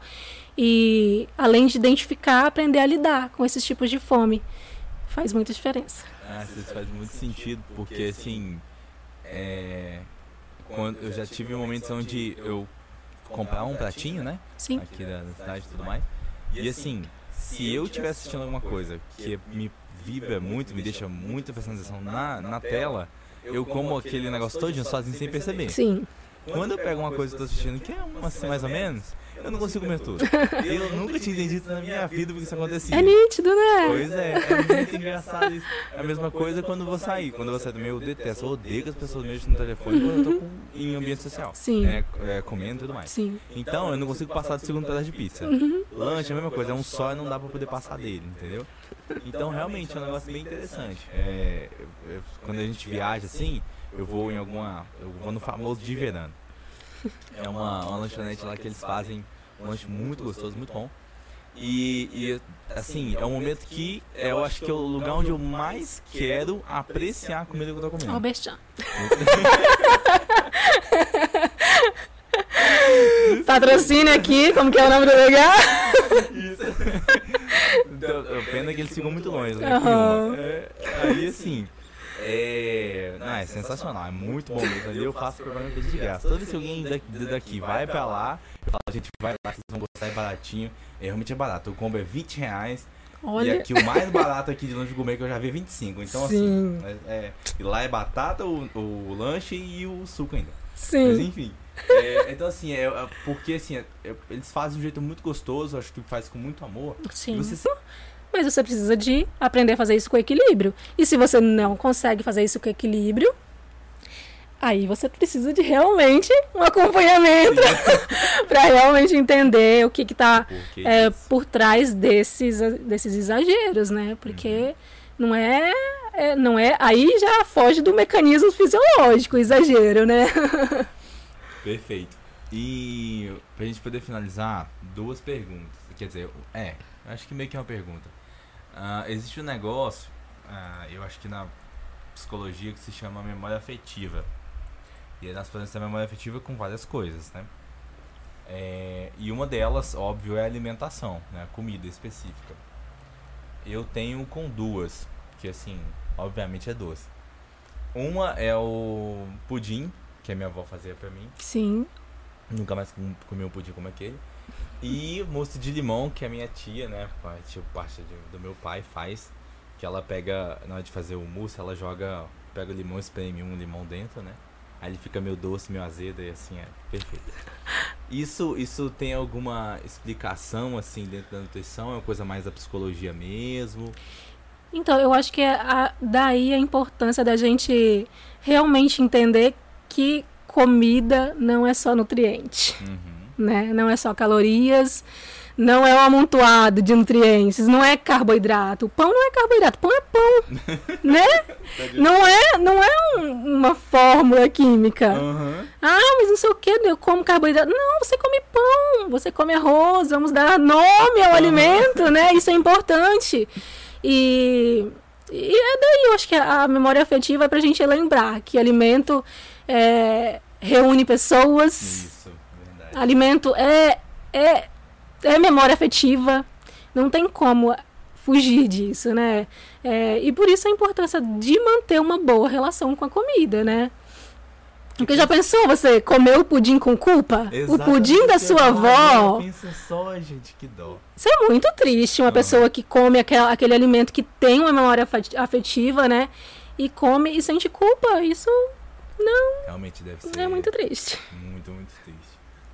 E além de identificar, aprender a lidar com esses tipos de fome. Faz muita diferença. Ah, isso faz muito sentido, porque assim, é, quando eu já tive momentos onde eu comprar um pratinho, né? Sim. Aqui da, da cidade e tudo mais. E assim, se eu estiver assistindo alguma coisa que me vibra muito, me deixa muito prestando atenção na, na tela, eu como aquele negócio todinho sozinho sem perceber. Sim. Quando eu pego uma coisa que eu tô assistindo que é uma assim mais ou menos, eu não consigo comer tudo. Eu nunca tinha entendido na minha vida porque isso acontecia. É nítido, né? Pois é, é muito engraçado isso. É a mesma coisa quando eu vou sair. Quando eu vou sair do meu, eu detesto. Eu odeio que as pessoas mexam no telefone quando eu tô com- em ambiente social. Sim. É, é, comendo e tudo mais. Sim. Então eu não consigo passar do segundo pedaço de pizza. Uhum. Lanche é a mesma coisa, é um só e não dá pra poder passar dele, entendeu? Então realmente é um negócio bem interessante. É, quando a gente viaja assim, eu vou em alguma. Eu vou no famoso de verano. É uma, uma lanchonete lá que eles fazem um lanche muito gostoso, muito bom. E, e, assim, é um momento que eu acho que é o lugar onde eu mais quero apreciar a comida que eu tô comendo. Albertjan. Patrocínio aqui, como que é o nome do lugar? Então, pena que eles ficam muito longe, né? Aham. É, aí assim. É, não, é sensacional, é muito bom mesmo. Ali eu faço propaganda de graça. Toda vez que alguém daqui, daqui vai pra lá, eu falo, gente, vai lá, vocês vão gostar, é baratinho. É, realmente é barato. O combo é 20 reais. E Olha. aqui o mais barato aqui de lanche gourmet que eu já vi é 25. Então Sim. assim, é, é- e lá é batata, o, o lanche e o suco ainda. Mas Sim. enfim. É, então assim, é, é porque assim, é- é- eles fazem de um jeito muito gostoso, acho que faz com muito amor. Sim. E você Mas você precisa de aprender a fazer isso com equilíbrio. E se você não consegue fazer isso com equilíbrio, aí você precisa de realmente um acompanhamento para realmente entender o que tá Porque é, por trás desses, desses exageros, né? Porque não é, é- não é, aí já foge do mecanismo fisiológico, exagero, né? Perfeito. E pra gente poder finalizar, duas perguntas. Quer dizer, é, acho que meio que é uma pergunta. Ah, existe um negócio, ah, eu acho que na psicologia, que se chama memória afetiva. E aí nós ter memória afetiva com várias coisas, né? É, e uma delas, óbvio, é a alimentação, né? A comida específica. Eu tenho com duas, que assim, obviamente é doce. Uma é o pudim, que a minha avó fazia pra mim. Sim. Nunca mais com- comi um pudim como aquele. E mousse de limão, que a minha tia, né, tipo, parte de- do meu pai faz. Que ela pega, na hora de fazer o mousse, ela joga, pega o limão, espreme um limão dentro, né? Aí ele fica meio doce, meio azedo e assim, é perfeito. Isso, isso tem alguma explicação, assim, dentro da nutrição? É uma coisa mais da psicologia mesmo? Então, eu acho que é a- daí a importância da gente realmente entender que comida não é só nutriente, Uhum. Né? Não é só calorias, não é um amontoado de nutrientes, não é carboidrato. O pão não é carboidrato, pão é pão, né? Não é, não é um- uma fórmula química. Aham. Ah, mas não sei o que, eu como carboidrato. Não, você come pão, você come arroz, vamos dar nome ao alimento, né? Isso é importante. E, e é daí, eu acho que a, memória afetiva é pra gente lembrar que alimento é, reúne pessoas, Isso. Alimento é, é, é memória afetiva, não tem como fugir disso, né? É, e por isso a importância de manter uma boa relação com a comida, né? Porque já pensou você comer o pudim com culpa? O pudim da Exatamente, sua agora avó? Pensa só, gente, que dó. Isso é muito triste, uma Ah. pessoa que come aquela- aquele alimento que tem uma memória afet- afetiva, né? E come e sente culpa. Isso Realmente deve ser é triste. muito, muito triste.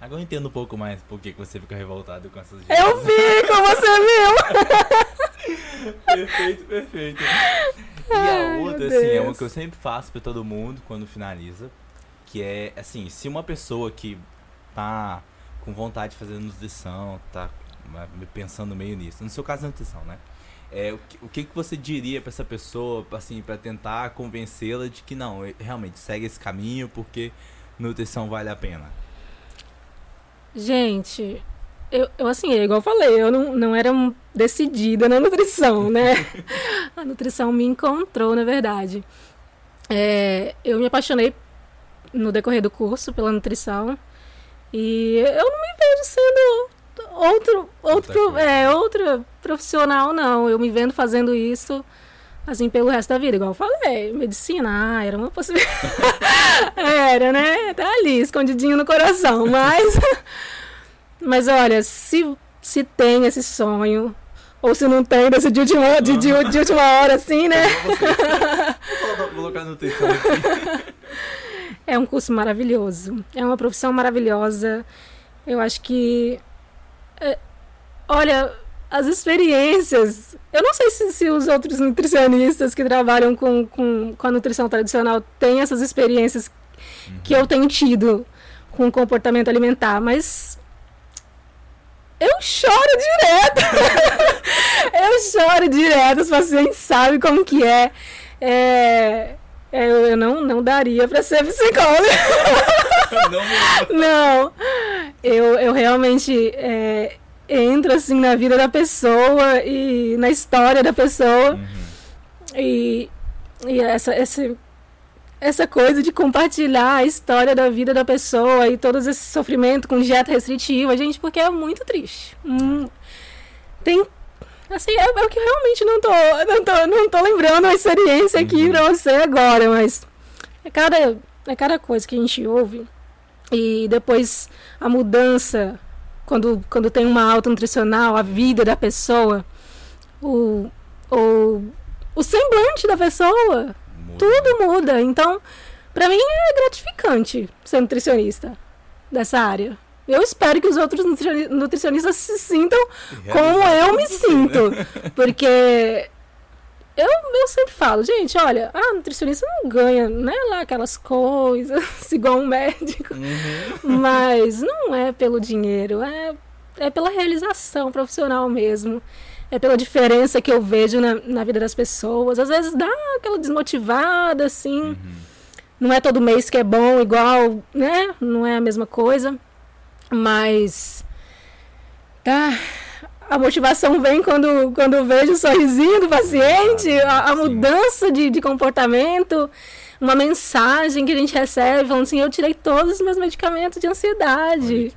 Agora eu entendo um pouco mais por que você fica revoltado com essas Eu vi como você viu! Perfeito, perfeito. E a outra, assim, é uma que eu sempre faço pra todo mundo quando finaliza. Que é, assim, se uma pessoa que tá com vontade de fazer nutrição, tá né, pensando meio nisso, no seu caso é nutrição, né? É, o, que, o que que você diria pra essa pessoa, assim, pra tentar convencê-la de que não, realmente, segue esse caminho porque nutrição vale a pena? Gente, eu, eu assim, é igual eu falei, eu não, não era decidida na nutrição, né? A nutrição me encontrou, na verdade. É, eu me apaixonei no decorrer do curso pela nutrição e eu não me vejo sendo outro, outro, é, outra profissional, não. Eu me vendo fazendo isso assim, pelo resto da vida, igual eu falei, medicina, ah, era uma possibilidade. era, né? Tá ali, escondidinho no coração, mas. mas olha, se, se tem esse sonho, ou se não tem, desse de última, de, de, de última hora, assim, né? Vou colocar no texto aqui. É um curso maravilhoso. É uma profissão maravilhosa. Eu acho que. É, olha, as experiências. Eu não sei se, se, os outros nutricionistas que trabalham com, com, com a nutrição tradicional têm essas experiências uhum. que eu tenho tido com o comportamento alimentar, mas. Eu choro direto! eu choro direto, os pacientes sabem como que é. é é, eu, não, não daria para ser psicóloga. não, não. Eu, eu realmente é, entro assim na vida da pessoa e na história da pessoa. Uhum. E, e essa, essa, essa coisa de compartilhar a história da vida da pessoa e todo esse sofrimento com dieta restritiva, gente, porque é muito triste. Hum, tem Assim, é, é o que eu realmente não tô, não tô, não tô lembrando a experiência aqui uhum. pra você agora, mas é cada, é cada coisa que a gente ouve. E depois a mudança, quando, quando tem uma alta nutricional, a vida da pessoa, o, o, o semblante da pessoa, muda. tudo muda. Então, para mim é gratificante ser nutricionista dessa área. Eu espero que os outros nutricionistas se sintam como eu me sinto. Né? Porque eu, eu sempre falo, gente, olha, a nutricionista não ganha, né, lá aquelas coisas, igual um médico. Uhum. Mas não é pelo dinheiro, é, é pela realização profissional mesmo. É pela diferença que eu vejo na, na vida das pessoas. Às vezes dá aquela desmotivada, assim. Uhum. Não é todo mês que é bom, igual, né? Não é a mesma coisa. Mas. Tá. A motivação vem quando, quando eu vejo o sorrisinho do paciente, a, a mudança de, de comportamento, uma mensagem que a gente recebe falando assim: eu tirei todos os meus medicamentos de ansiedade.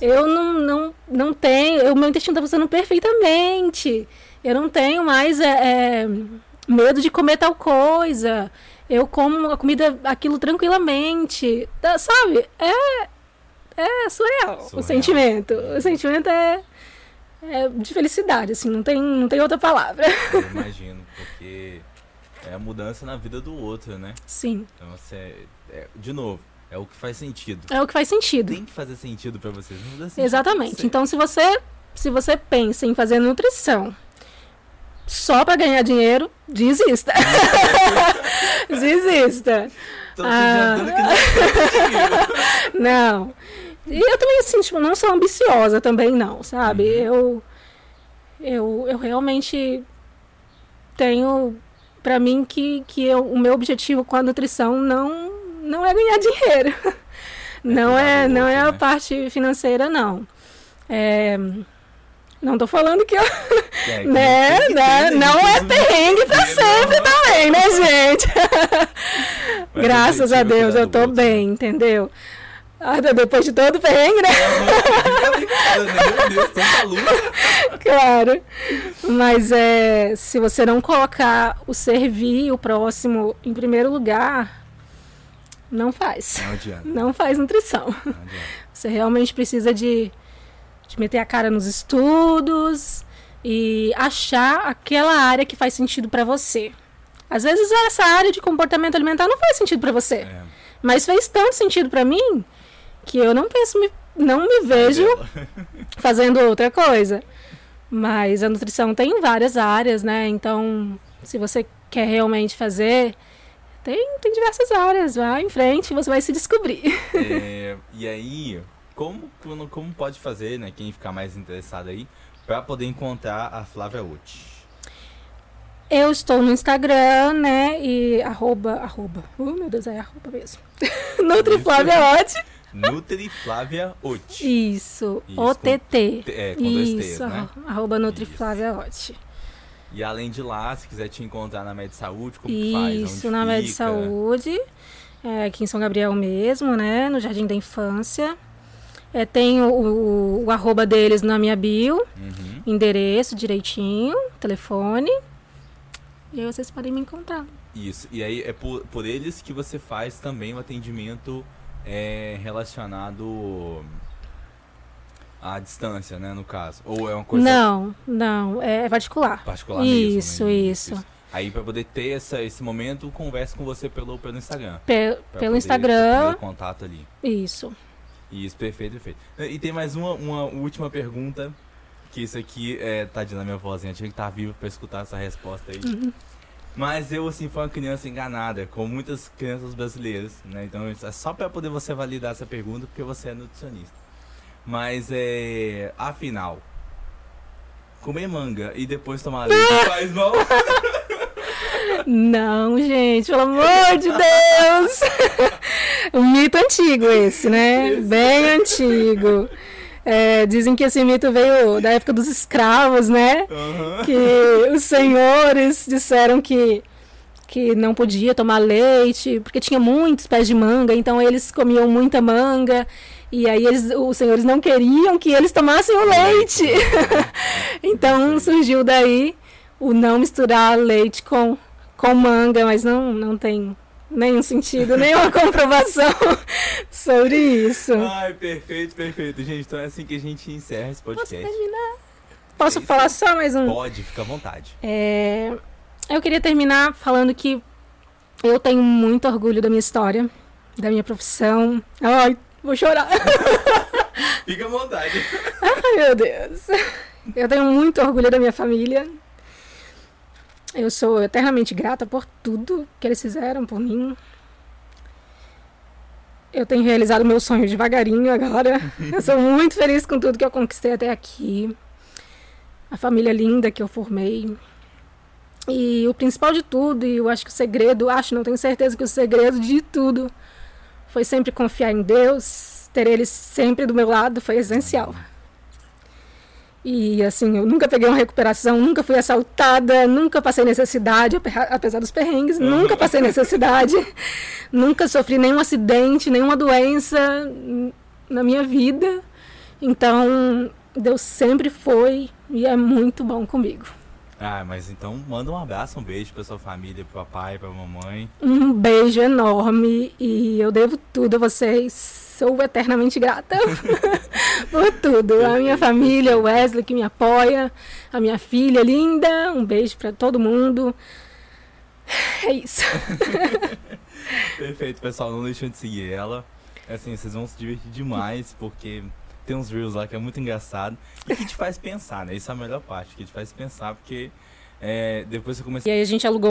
eu não, não, não tenho, o meu intestino está funcionando perfeitamente. Eu não tenho mais é, é, medo de comer tal coisa. Eu como a comida, aquilo tranquilamente. Tá, sabe? É, é surreal, surreal. o sentimento. O sentimento é, é de felicidade, assim, não tem, não tem outra palavra. Eu imagino, porque é a mudança na vida do outro, né? Sim. Então, você, é, de novo, é o que faz sentido. É o que faz sentido. Tem que fazer sentido para vocês. Exatamente. Então, se você, se você pensa em fazer nutrição só para ganhar dinheiro, desista. desista. Ah, não. E eu também, assim, tipo, não sou ambiciosa também, não, sabe? Uhum. Eu, eu, eu realmente tenho para mim que, que eu, o meu objetivo com a nutrição não, não é ganhar dinheiro. É não é, não é a né? parte financeira, não. É, não tô falando que eu. É, né, né, não é perrengue pra sempre também, né, gente? Graças a Deus, eu tô bem, entendeu? Ah, depois de todo o perrengue, né? Meu Deus, tanta luta. Claro. Mas é, se você não colocar o servir o próximo em primeiro lugar, não faz. Não adianta. Não faz nutrição. Não você realmente precisa de, de meter a cara nos estudos e achar aquela área que faz sentido para você. Às vezes essa área de comportamento alimentar não faz sentido para você. É. Mas fez tanto sentido para mim que eu não penso, me, não me vejo fazendo outra coisa. Mas a nutrição tem várias áreas, né? Então, se você quer realmente fazer, tem, tem diversas áreas. Vai em frente, você vai se descobrir. É, e aí, como, como pode fazer, né? Quem ficar mais interessado aí, para poder encontrar a Flávia Uti? Eu estou no Instagram, né? E arroba, arroba. Oh, meu Deus, é arroba mesmo. Nutriflávia Otti. Nutri Flávia Ot. Isso, OTT. É, com Isso, dois T's, né? arroba Nutri Flávia Ot. E além de lá, se quiser te encontrar na Med Saúde, como Isso, faz? Isso, na Med Saúde, é, aqui em São Gabriel mesmo, né? No Jardim da Infância. É, tem o, o, o, arroba deles na minha bio, uhum. endereço direitinho, telefone. E aí vocês podem me encontrar. Isso. E aí é por, por eles que você faz também o atendimento é, relacionado à distância, né, no caso. Ou é uma coisa Não, não, é particular. particular Isso, mesmo. né? isso. Aí pra poder ter essa, esse momento, conversa com você pelo, pelo Instagram. Pe- pelo Instagram, ter contato ali. isso. Isso, perfeito, perfeito. E tem mais uma, uma última pergunta, que isso aqui é, tadinha da minha vozinha, tinha que estar vivo pra escutar essa resposta aí. Uhum. Mas eu, assim, fui uma criança enganada, como muitas crianças brasileiras, né? Então, é só pra poder você validar essa pergunta, porque você é nutricionista. Mas, é... Afinal, comer manga e depois tomar leite faz mal? Não, gente, pelo amor de Deus! um mito antigo esse, né? Bem antigo. É, dizem que esse mito veio da época dos escravos, né? Aham. Que os senhores disseram que, que não podia tomar leite, porque tinha muitos pés de manga, então eles comiam muita manga. E aí eles, os senhores não queriam que eles tomassem o leite. então surgiu daí o não misturar leite com, com manga, mas não, não tem nenhum sentido, nenhuma comprovação sobre isso. Ai, perfeito, perfeito. Gente, então é assim que a gente encerra esse Posso podcast. terminar? Posso falar só mais um? Pode, fica à vontade. É, eu queria terminar falando que eu tenho muito orgulho da minha história, da minha profissão. Ai, vou chorar. Fica à vontade. Ai, meu Deus. Eu tenho muito orgulho da minha família. Eu sou eternamente grata por tudo que eles fizeram por mim. Eu tenho realizado meu sonho devagarinho agora. Eu sou muito feliz com tudo que eu conquistei até aqui. A família linda que eu formei. E o principal de tudo, e eu acho que o segredo, acho, não tenho certeza que o segredo de tudo foi sempre confiar em Deus, ter ele sempre do meu lado foi essencial. E assim, eu nunca peguei uma recuperação, nunca fui assaltada, nunca passei necessidade, ape- apesar dos perrengues, nunca passei necessidade, nunca sofri nenhum acidente, nenhuma doença na minha vida. Então, Deus sempre foi e é muito bom comigo. Ah, mas então manda um abraço, um beijo pra sua família, pro papai, pra mamãe. Um beijo enorme e eu devo tudo a vocês. Sou eternamente grata por tudo. A minha família, o Wesley que me apoia, a minha filha linda. Um beijo pra todo mundo. É isso. Perfeito, pessoal, não deixem de seguir ela. Assim, vocês vão se divertir demais, porque tem uns reels lá que é muito engraçado e que te faz pensar, né? Isso é a melhor parte, que te faz pensar, porque é, depois você começa E aí a gente alugou